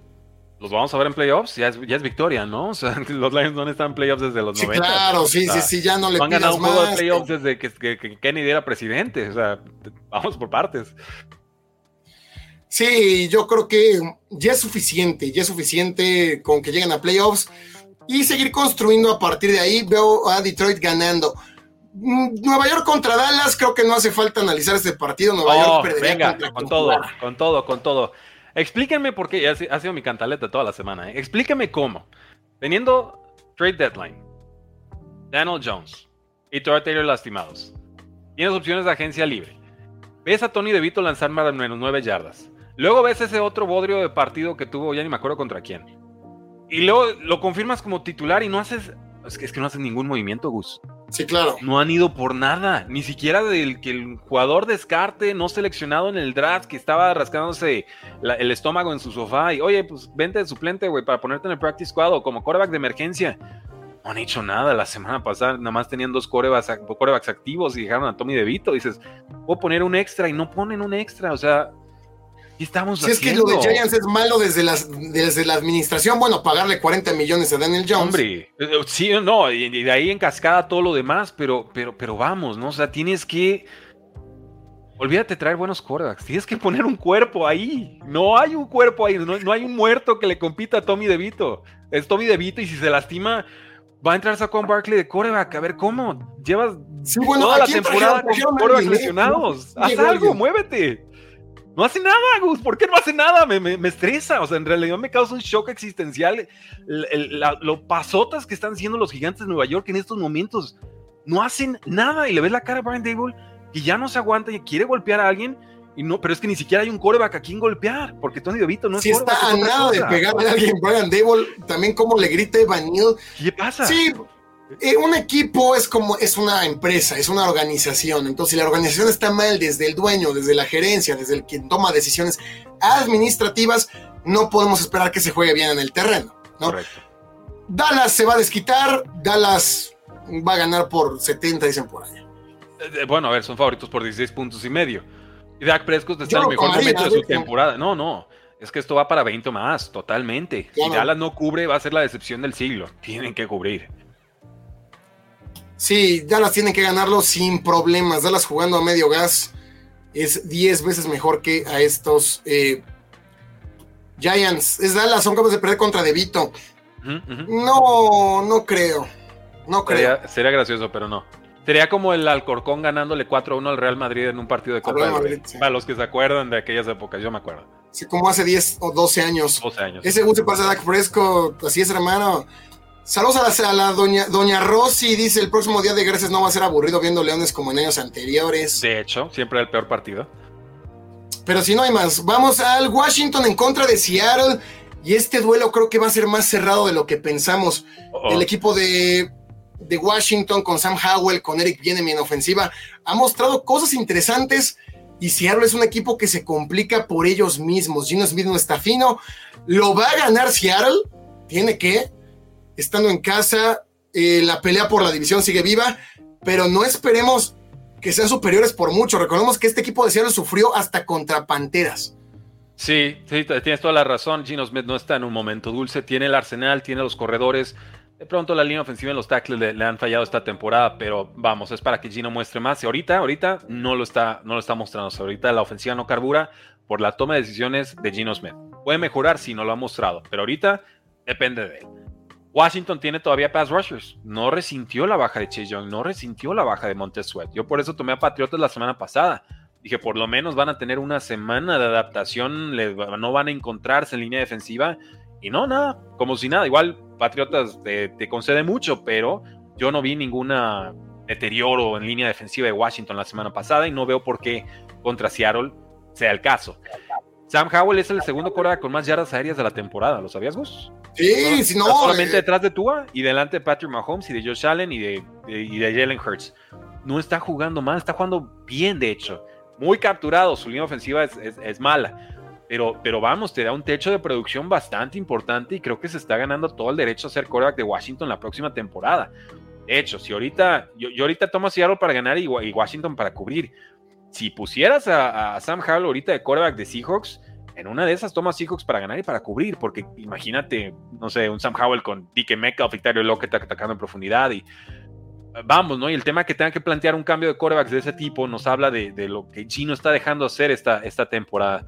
los vamos a ver en playoffs, ya es, ya es victoria, ¿no? (laughs) O sea, los Lions no están en playoffs desde los sí, Claro, sí, sí, sí, ya no le Han ganado un juego de playoffs desde que, Kennedy era presidente, o sea, vamos por partes. Sí, yo creo que ya es suficiente, ya es suficiente con que lleguen a playoffs y seguir construyendo a partir de ahí. Veo a Detroit ganando. Nueva York contra Dallas, creo que no hace falta analizar este partido. Nueva York oh, perdería venga, con todo, con todo, con todo. Explíquenme por qué, ha, sido mi cantaleta toda la semana. ¿eh? Explíquenme cómo. Teniendo trade deadline, Daniel Jones y Torrey Taylor lastimados, tienes opciones de agencia libre. Ves a Tony DeVito lanzar más de menos 9 yardas. Luego ves ese otro bodrio de partido que tuvo, ya ni me acuerdo contra quién. Y luego lo confirmas como titular y no haces. Es que, es que no haces ningún movimiento, Gus. Sí, claro. No han ido por nada, ni siquiera del que el jugador descarte, no seleccionado en el draft, que estaba rascándose el estómago en su sofá y, oye, pues vente de suplente, güey, para ponerte en el practice squad o como coreback de emergencia. No han hecho nada la semana pasada, nada más tenían dos corebacks, activos y dejaron a Tommy DeVito. Dices, puedo poner un extra y no ponen un extra, o sea, estamos si es que lo de Giants es malo desde, las, desde la administración, bueno, pagarle 40 millones a Daniel Jones. Hombre, eh, sí, no, y de ahí en cascada todo lo demás, pero, pero, pero vamos, ¿no? O sea, tienes que. Olvídate traer buenos quarterbacks. Tienes que poner un cuerpo ahí. No hay un cuerpo ahí. No, hay un muerto que le compita a Tommy DeVito. Es Tommy DeVito y si se lastima, va a entrar Saquon Barkley de quarterback. A ver cómo. Llevas toda la temporada con quarterbacks lesionados. Haz algo, muévete. No hace nada, Gus. ¿Por qué no hace nada? Me, estresa. O sea, en realidad me causa un shock existencial lo pasotas que están siendo los gigantes de Nueva York en estos momentos. no hacen nada y le ves la cara a Brian Dable y ya no se aguanta y quiere golpear a alguien y no, pero es que ni siquiera hay un coreback a quien golpear, porque Tony DeVito no es Si está a nada de pegarle a alguien, Brian Dable, también como le grita Evan ¿Qué pasa? Sí, eh, un equipo es como, es una empresa, es una organización. Entonces, si la organización está mal desde el dueño, desde la gerencia, desde el quien toma decisiones administrativas, no podemos esperar que se juegue bien en el terreno. ¿no? Correcto. Dallas se va a desquitar, Dallas va a ganar por 70, dicen por allá. Eh, bueno, a ver, son favoritos por 16 puntos y medio. Y Dak Prescott está en el mejor momento de su temporada. No, no. Es que esto va para 20 más, totalmente. Si Dallas no cubre, va a ser la decepción del siglo. Tienen que cubrir. Sí, Dallas tienen que ganarlo sin problemas. Dallas jugando a medio gas es 10 veces mejor que a estos eh, Giants. Es Dallas, son capaces de perder contra DeVito. No, no creo. No creo. Sería, gracioso, pero no. Sería como el Alcorcón ganándole 4-1 al Real Madrid en un partido de Copa Madrid, Para los que se acuerdan de aquellas épocas, yo me acuerdo. Sí, como hace 10 o 12 años. 12 años. Ese gusto pasa a Dak Fresco, así es, hermano. Saludos a la, doña, doña Rosy, dice el próximo día de gracias no va a ser aburrido viendo Leones como en años anteriores. De hecho, siempre el peor partido. Pero si no hay más, vamos al Washington en contra de Seattle. Y este duelo creo que va a ser más cerrado de lo que pensamos. El equipo de, de, Washington con Sam Howell, con Eric Bienem en ofensiva, ha mostrado cosas interesantes. Y Seattle es un equipo que se complica por ellos mismos. Gino Smith no está fino. Lo va a ganar Seattle. Tiene que estando en casa, eh, la pelea por la división sigue viva, pero no esperemos que sean superiores por mucho. Recordemos que este equipo de Seattle sufrió hasta contra Panteras. Sí, tienes toda la razón. Gino Smith no está en un momento dulce. Tiene el arsenal, tiene los corredores. De pronto la línea ofensiva en los tackles le, han fallado esta temporada, pero vamos, es para que Gino muestre más. Y ahorita, ahorita no lo está, no lo está mostrando. ahorita la ofensiva no carbura por la toma de decisiones de Gino Smith. Puede mejorar si no lo ha mostrado, pero ahorita depende de él. Washington tiene todavía pass rushers. No resintió la baja de Chase Young, no resintió la baja de Montez. Yo por eso tomé a Patriotas la semana pasada. Dije, por lo menos van a tener una semana de adaptación, no van a encontrarse en línea defensiva. Y no, nada, como si nada. Igual Patriotas te, concede mucho, pero yo no vi ninguna deterioro en línea defensiva de Washington la semana pasada y no veo por qué contra Seattle sea el caso. Sam Howell es el segundo coreback con más yardas aéreas de la temporada, ¿lo sabías, Gus? Sí, sí, no. Solamente eh. detrás de Tua y delante de Patrick Mahomes y de Josh Allen y de, de, Jalen Hurts. No está jugando mal, está jugando bien, de hecho. Muy capturado, su línea ofensiva es, mala. Pero, pero vamos, te da un techo de producción bastante importante y creo que se está ganando todo el derecho a ser coreback de Washington la próxima temporada. De hecho, si ahorita, yo, ahorita tomo a Seattle para ganar y, Washington para cubrir. Si pusieras a, Sam Howell ahorita de coreback de Seahawks, en una de esas toma Seahawks para ganar y para cubrir, porque imagínate, no sé, un Sam Howell con DK Metcalf, Victorio Lockett atacando en profundidad y vamos, ¿no? Y el tema que tenga que plantear un cambio de corebacks de ese tipo nos habla de, lo que Gino está dejando hacer esta, esta temporada.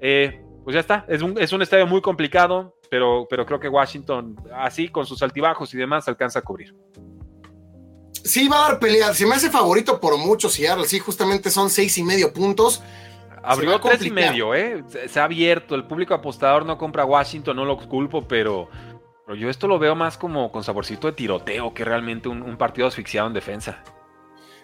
Eh, pues ya está, es un, es un estadio muy complicado, pero, pero creo que Washington, así con sus altibajos y demás, alcanza a cubrir. Sí, va a dar pelea. Se me hace favorito por mucho Seattle. Sí, justamente son seis y medio puntos. Abrió tres y medio, ¿eh? Se, ha abierto. El público apostador no compra Washington, no lo culpo, pero, pero yo esto lo veo más como con saborcito de tiroteo que realmente un, partido asfixiado en defensa.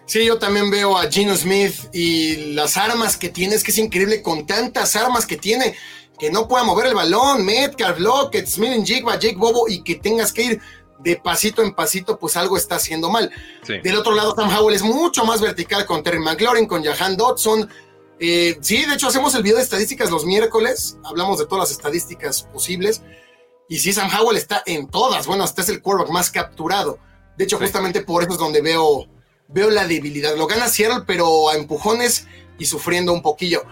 Sí, yo también veo a Gino Smith y las armas que tiene. Es que es increíble con tantas armas que tiene que no pueda mover el balón. Metcalf, Lockett, Smith and Jigba, Jake Bobo y que tengas que ir de pasito en pasito, pues algo está haciendo mal. Del otro lado, Sam Howell es mucho más vertical con Terry McLaurin, con Jahan Dodson, eh, sí, de hecho hacemos el video de estadísticas los miércoles, hablamos de todas las estadísticas posibles, y sí, Sam Howell está en todas, bueno, hasta es el quarterback más capturado. De hecho, justamente por eso es donde veo, veo la debilidad. Lo gana Seattle, pero a empujones y sufriendo un poquillo.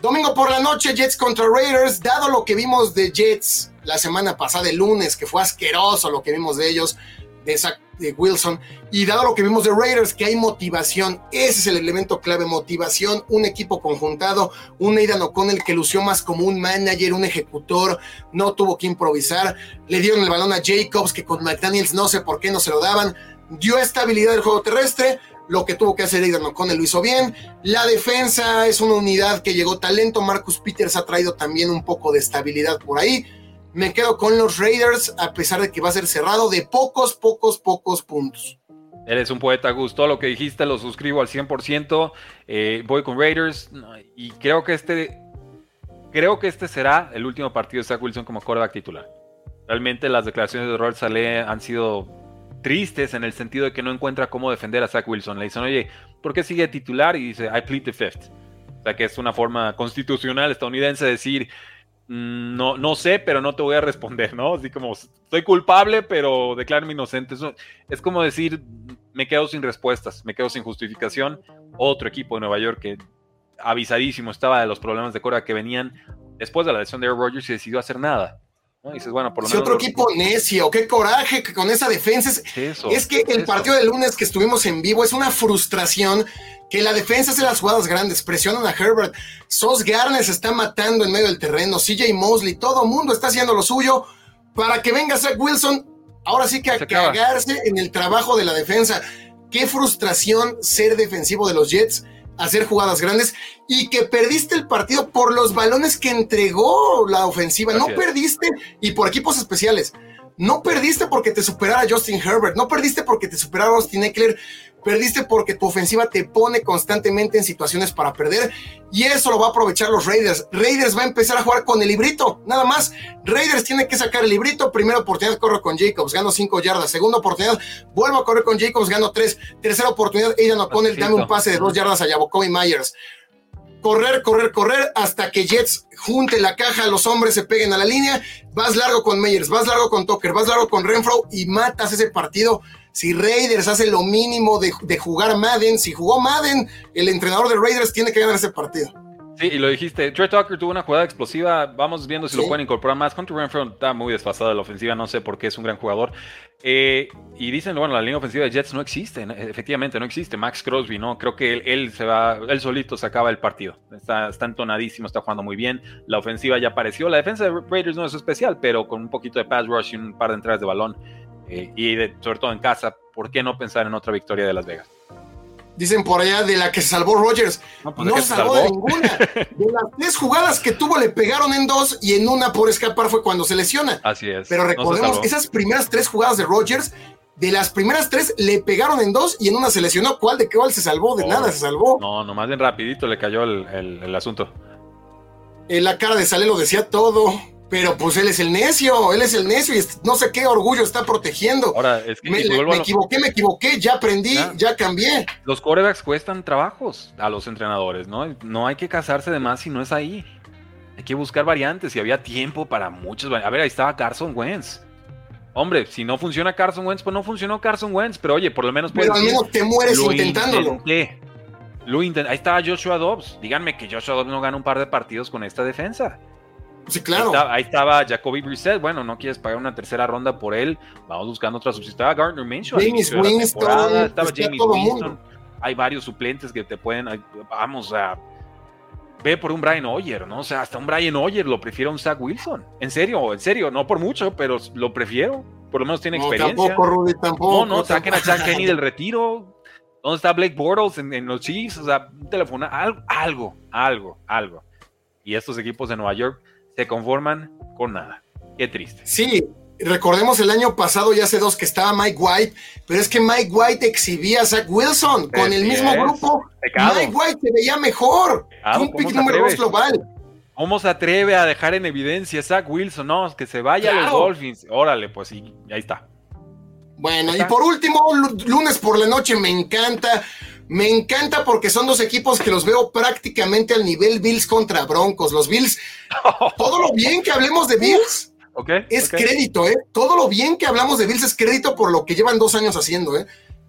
Domingo por la noche, Jets contra Raiders. Dado lo que vimos de Jets la semana pasada, el lunes, que fue asqueroso lo que vimos de ellos, de Zach de Wilson. Y dado lo que vimos de Raiders, que hay motivación, ese es el elemento clave, motivación, un equipo conjuntado, un Aidan O'Connell que lució más como un manager, un ejecutor, no tuvo que improvisar, le dieron el balón a Jacobs, que con McDaniels no sé por qué no se lo daban, dio estabilidad al juego terrestre, lo que tuvo que hacer Aidan O'Connell lo hizo bien, la defensa es una unidad que llegó talento, Marcus Peters ha traído también un poco de estabilidad por ahí, me quedo con los Raiders, a pesar de que va a ser cerrado de pocos, pocos, pocos puntos. Eres un poeta, Gus. Todo lo que dijiste lo suscribo al 100%. Eh, voy con Raiders y creo que este creo que este será el último partido de Zach Wilson como quarterback titular. Realmente las declaraciones de Robert Saleh han sido tristes en el sentido de que no encuentra cómo defender a Zach Wilson. Le dicen, oye, ¿por qué sigue titular? Y dice, I plead the fifth. O sea que es una forma constitucional estadounidense de decir, no, no sé, pero no te voy a responder, ¿no? Así como, estoy culpable, pero declárame inocente. Es como decir, me quedo sin respuestas, me quedo sin justificación. Otro equipo de Nueva York que avisadísimo estaba de los problemas de Cora que venían después de la lesión de Aaron Rodgers y decidió hacer nada. ¿No? dices, bueno, por lo si otro equipo necio, qué coraje que con esa defensa. Es, es que el partido del lunes que estuvimos en vivo es una frustración que la defensa hace las jugadas grandes, presionan a Herbert. Sos Garner se está matando en medio del terreno, CJ Mosley, todo el mundo está haciendo lo suyo para que venga Zach Wilson. Ahora sí que a cagarse en el trabajo de la defensa. Qué frustración ser defensivo de los Jets, hacer jugadas grandes y que perdiste el partido por los balones que entregó la ofensiva. no perdiste y por equipos especiales. No perdiste porque te superara Justin Herbert, no perdiste porque te superara Austin Eckler, Perdiste porque tu ofensiva te pone constantemente en situaciones para perder y eso lo va a aprovechar los Raiders. Raiders va a empezar a jugar con el librito, nada más. Raiders tiene que sacar el librito. Primera oportunidad, corro con Jacobs, gano cinco yardas. Segunda oportunidad, vuelvo a correr con Jacobs, gano tres. Tercera oportunidad, Aidan O'Connell, dame un pase de dos yardas a y Myers. Correr, correr, correr hasta que Jets junte la caja, los hombres se peguen a la línea. Vas largo con Myers, vas largo con Tucker, vas largo con Renfro y matas ese partido si Raiders hace lo mínimo de, jugar Madden, si jugó Madden, el entrenador de Raiders tiene que ganar ese partido. Sí, y lo dijiste. Trey Tucker tuvo una jugada explosiva. Vamos viendo si lo pueden incorporar más. Hunter Renfro está muy desfasado de la ofensiva. No sé por qué es un gran jugador. Eh, y dicen, bueno, la línea ofensiva de Jets no existe. Efectivamente, no existe. Max Crosby, ¿no? Creo que él, se va, él solito se acaba el partido. Está, está entonadísimo, está jugando muy bien. La ofensiva ya apareció. La defensa de Raiders no es especial, pero con un poquito de pass rush y un par de entradas de balón eh, y sobre todo en casa, ¿por qué no pensar en otra victoria de Las Vegas? Dicen por allá de la que se salvó Rogers. No, pues se salvó, de ninguna. De las tres jugadas que tuvo, le pegaron en dos y en una por escapar fue cuando se lesiona. Así es. Pero recordemos, esas primeras tres jugadas de Rogers, de las primeras tres le pegaron en dos y en una se lesionó. ¿Cuál de qué cuál se salvó? De nada se salvó. No, nomás bien rapidito le cayó el, asunto. En la cara de Sale lo decía todo. Pero pues él es el necio, él es el necio y no sé qué orgullo está protegiendo. Ahora, es que me, equivoqué, me equivoqué, ya aprendí, ya, cambié. Los corebacks cuestan trabajos a los entrenadores, ¿no? No hay que casarse de más si no es ahí. Hay que buscar variantes y había tiempo para muchos. A ver, ahí estaba Carson Wentz. Hombre, si no funciona Carson Wentz, pues no funcionó Carson Wentz, pero oye, por lo menos Pero al menos te mueres intentándolo. Lo ahí estaba Joshua Dobbs. Díganme que Joshua Dobbs no gana un par de partidos con esta defensa. Sí, claro. Ahí estaba, Jacoby Brissett. Bueno, no quieres pagar una tercera ronda por él. Vamos buscando otra subsistencia. Gardner Minshew. James Winston. Estaba James Winston. Hay varios suplentes que te pueden. Vamos a. Ve por un Brian Oyer, ¿no? O sea, hasta un Brian Oyer lo prefiero a un Zach Wilson. En serio, en serio, no por mucho, pero lo prefiero. Por lo menos tiene experiencia. Tampoco, Rudy, tampoco. No, no, saquen a Jack Kenny (laughs) del retiro. ¿Dónde está Blake Bortles en, los Chiefs? O sea, un teléfono, algo, algo, algo, algo. Y estos equipos de Nueva York se conforman con nada. Qué triste. Sí, recordemos el año pasado y hace dos que estaba Mike White, pero es que Mike White exhibía a Zach Wilson con el mismo grupo. Mike White se veía mejor un pick número dos global. ¿Cómo se atreve a dejar en evidencia a Zach Wilson? No, que se vaya a los Dolphins. Órale, pues sí, ahí está. Bueno, y por último, lunes por la noche me encanta. Me encanta porque son dos equipos que los veo prácticamente al nivel Bills contra Broncos. Los Bills, (laughs) todo lo bien que hablemos de Bills es crédito, ¿eh? Todo lo bien que hablamos de Bills es crédito por lo que llevan dos años haciendo, ¿eh?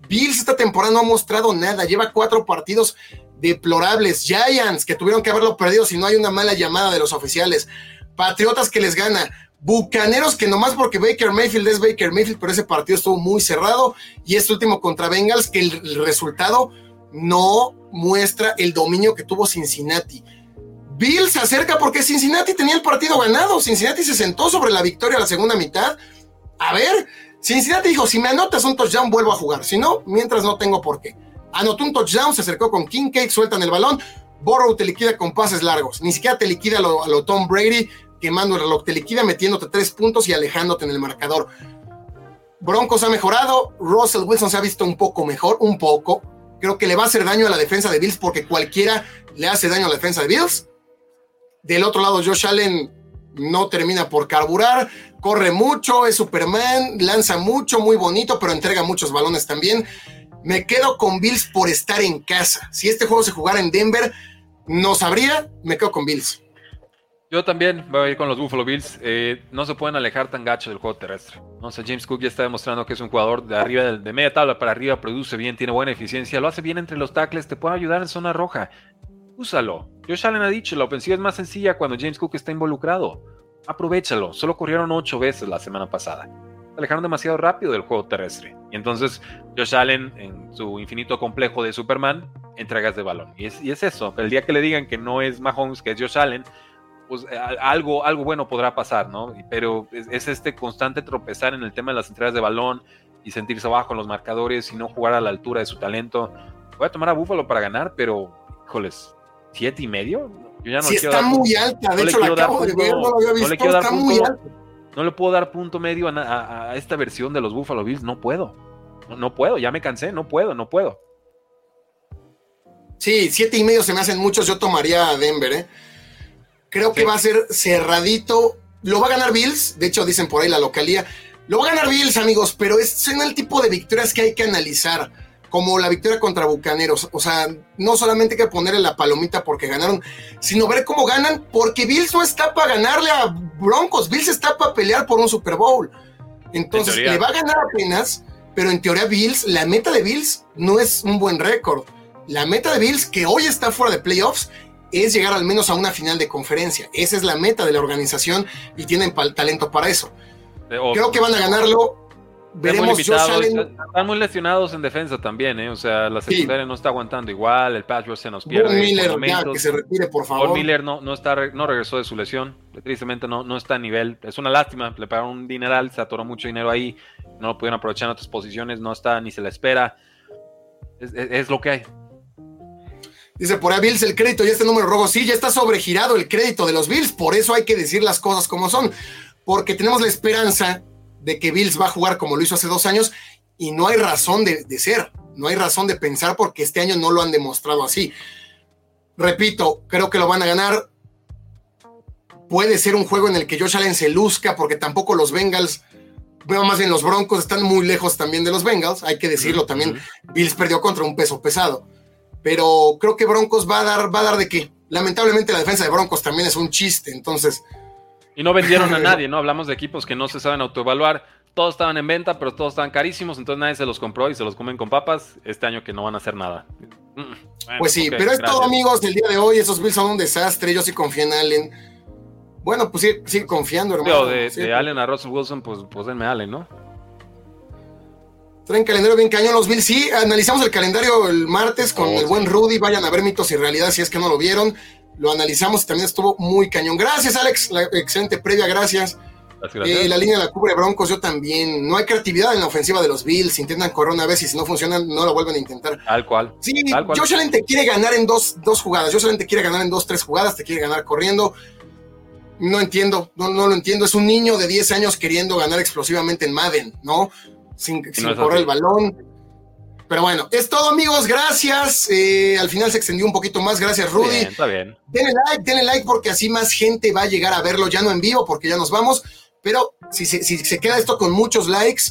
Bills esta temporada no ha mostrado nada, lleva cuatro partidos deplorables. Giants, que tuvieron que haberlo perdido si no hay una mala llamada de los oficiales. Patriotas que les gana. Bucaneros que nomás porque Baker Mayfield es Baker Mayfield, pero ese partido estuvo muy cerrado. Y este último contra Bengals, que el resultado no muestra el dominio que tuvo Cincinnati. Bill se acerca porque Cincinnati tenía el partido ganado. Cincinnati se sentó sobre la victoria a la segunda mitad. A ver, Cincinnati dijo: si me anotas un touchdown, vuelvo a jugar. Si no, mientras no tengo por qué. Anotó un touchdown, se acercó con Kincaid, sueltan el balón. Borrow te liquida con pases largos. Ni siquiera te liquida a lo, Tom Brady, quemando el reloj. Te liquida metiéndote tres puntos y alejándote en el marcador. Broncos ha mejorado, Russell Wilson se ha visto un poco mejor, un poco. Creo que le va a hacer daño a la defensa de Bills porque cualquiera le hace daño a la defensa de Bills. Del otro lado, Josh Allen no termina por carburar, corre mucho, es Superman, lanza mucho, muy bonito, pero entrega muchos balones también. Me quedo con Bills por estar en casa. Si este juego se jugara en Denver, no sabría, me quedo con Bills. Yo también voy a ir con los Buffalo Bills. Eh, no se pueden alejar tan gacho del juego terrestre. No James Cook ya está demostrando que es un jugador de arriba, de media tabla para arriba, produce bien, tiene buena eficiencia, lo hace bien entre los tackles, te puede ayudar en zona roja. Úsalo. Josh Allen ha dicho, la ofensiva es más sencilla cuando James Cook está involucrado. Aprovechalo. Solo corrieron ocho veces la semana pasada. Se alejaron demasiado rápido del juego terrestre. Y entonces Josh Allen, en su infinito complejo de Superman, entregas de balón. Y es, y es eso. El día que le digan que no es Mahomes, que es Josh Allen, pues algo, algo bueno podrá pasar, ¿no? Pero es, este constante tropezar en el tema de las entregas de balón y sentirse abajo en los marcadores y no jugar a la altura de su talento. Voy a tomar a Búfalo para ganar, pero, híjoles, ¿siete y medio? Yo ya no sí, está muy alta, de hecho la acabo de ver, no lo había visto, está punto, muy alta. No le puedo dar punto medio a, esta versión de los Buffalo Bills, no puedo. No, no, puedo, ya me cansé, no puedo, no puedo. Sí, siete y medio se me hacen muchos, yo tomaría a Denver, ¿eh? Creo que va a ser cerradito. Lo va a ganar Bills. De hecho, dicen por ahí la localía. Lo va a ganar Bills, amigos, pero es en el tipo de victorias que hay que analizar. Como la victoria contra Bucaneros. O sea, no solamente hay que ponerle la palomita porque ganaron, sino ver cómo ganan, porque Bills no está para ganarle a Broncos. Bills está para pelear por un Super Bowl. Entonces, le va a ganar apenas, pero en teoría Bills, la meta de Bills no es un buen récord. La meta de Bills, que hoy está fuera de playoffs, es llegar al menos a una final de conferencia. Esa es la meta de la organización y tienen talento para eso. Creo que van a ganarlo. Veremos Están muy lesionados en defensa también, ¿eh? O sea, la secundaria no está aguantando igual, el pass se nos pierde. Miller, ya, que se retire, por favor. Miller no, no, está, no regresó de su lesión. Tristemente no, no está a nivel. Es una lástima. Le pagaron un dineral, se atoró mucho dinero ahí. No lo pudieron aprovechar en otras posiciones. No está ni se la espera. es lo que hay. Dice por ahí Bills el crédito y este número rojo. Sí, ya está sobregirado el crédito de los Bills. Por eso hay que decir las cosas como son. Porque tenemos la esperanza de que Bills va a jugar como lo hizo hace dos años y no hay razón de, ser. No hay razón de pensar porque este año no lo han demostrado así. Repito, creo que lo van a ganar. Puede ser un juego en el que Josh Allen se luzca porque tampoco los Bengals veo más bien los Broncos están muy lejos también de los Bengals, hay que decirlo también. Bills perdió contra un peso pesado pero creo que Broncos va a dar, va a dar de qué. Lamentablemente la defensa de Broncos también es un chiste, entonces. Y no vendieron a (laughs) nadie, ¿no? Hablamos de equipos que no se saben autoevaluar. Todos estaban en venta, pero todos estaban carísimos, entonces nadie se los compró y se los comen con papas. Este año que no van a hacer nada. Mm, pues sí, pero es todo, amigos, del día de hoy. Esos Bills son un desastre. Yo sí confío en Allen. Bueno, pues sí, sigue confiando, hermano. de, de Allen a Russell Wilson, pues, pues denme Allen, ¿no? Traen calendario bien cañón los Bills. Sí, analizamos el calendario el martes con el buen Rudy. Vayan a ver mitos y realidad si es que no lo vieron. Lo analizamos y también estuvo muy cañón. Gracias, Alex. La excelente previa, gracias. Eh, la línea la cubre Broncos, yo también. No hay creatividad en la ofensiva de los Bills. Intentan correr una vez y si no funcionan, no lo vuelven a intentar. Tal cual. Sí, Josh Allen te quiere ganar en dos, dos jugadas. Josh Allen te quiere ganar en dos, tres jugadas. Te quiere ganar corriendo. No entiendo, no, no lo entiendo. Es un niño de 10 años queriendo ganar explosivamente en Madden, ¿no? Sin, correr el balón. Pero bueno, es todo, amigos. Gracias. Eh, al final se extendió un poquito más. Gracias, Rudy. está bien. Denle like, denle like porque así más gente va a llegar a verlo, ya no en vivo, porque ya nos vamos. Pero si se, si se queda esto con muchos likes,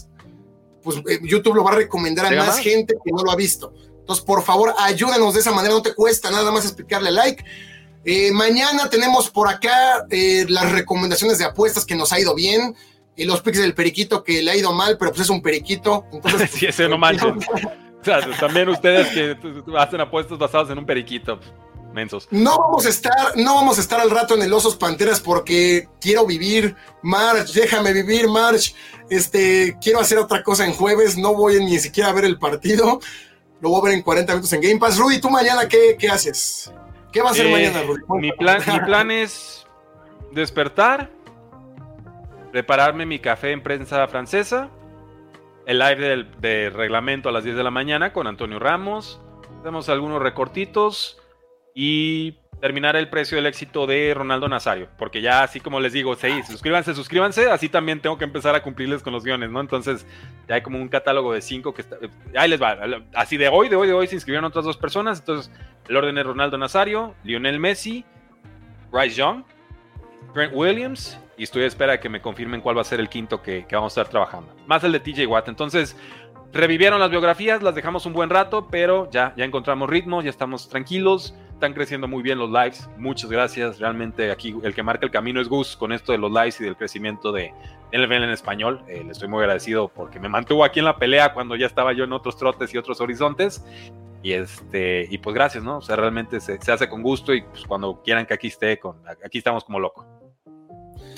pues eh, YouTube lo va a recomendar a más, gente que no lo ha visto. Entonces, por favor, ayúdenos de esa manera. No te cuesta nada más explicarle like. Eh, mañana tenemos por acá las recomendaciones de apuestas que nos ha ido bien y los picks del periquito que le ha ido mal, pero pues es un periquito. (laughs) Entonces, sí, ese no manchen. o sea, también ustedes que hacen apuestos basados en un periquito. Mensos. No vamos a estar, no vamos a estar al rato en el Osos Panteras porque quiero vivir, March, déjame vivir, March. Este, quiero hacer otra cosa en jueves, no voy ni siquiera a ver el partido. Lo voy a ver en 40 minutos en Game Pass. Rudy, ¿tú mañana qué, qué haces? ¿Qué va a hacer eh, mañana, Rudy? Mi plan, mi plan es despertar, prepararme mi café en prensa francesa, el live de, reglamento a las 10 de la mañana con Antonio Ramos, hacemos algunos recortitos y terminar el precio del éxito de Ronaldo Nazario, porque ya así como les digo, sí, suscríbanse, suscríbanse, así también tengo que empezar a cumplirles con los guiones, ¿no? Entonces ya hay como un catálogo de cinco que está, ahí les va, así de hoy, de hoy, de hoy se inscribieron otras dos personas, entonces el orden es Ronaldo Nazario, Lionel Messi, Bryce Young, Trent Williams, y estoy a espera de que me confirmen cuál va a ser el quinto que, que vamos a estar trabajando, más el de TJ Watt, entonces revivieron las biografías, las dejamos un buen rato, pero ya, ya encontramos ritmo, ya estamos tranquilos, están creciendo muy bien los lives, muchas gracias, realmente aquí el que marca el camino es Gus con esto de los lives y del crecimiento de NFL en español, eh, le estoy muy agradecido porque me mantuvo aquí en la pelea cuando ya estaba yo en otros trotes y otros horizontes, y este, y pues gracias, ¿no? O sea, realmente se, se hace con gusto y pues cuando quieran que aquí esté, con, aquí estamos como loco.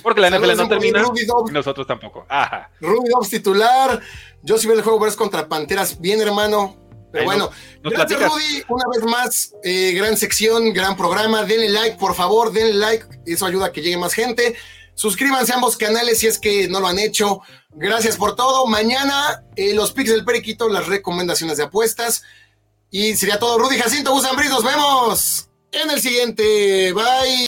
Porque la NFL no termina y nosotros tampoco. Ajá. Ruby Dobbs titular. Yo si veo el juego Bears contra Panteras. Bien, hermano. Pero bueno, nos, nos gracias Rudy, una vez más, eh, gran sección, gran programa, denle like, por favor, denle like, eso ayuda a que llegue más gente. Suscríbanse a ambos canales si es que no lo han hecho. Gracias por todo. Mañana eh, los pics del periquito, las recomendaciones de apuestas. Y sería todo. Rudy Jacinto, Gus nos vemos en el siguiente. Bye.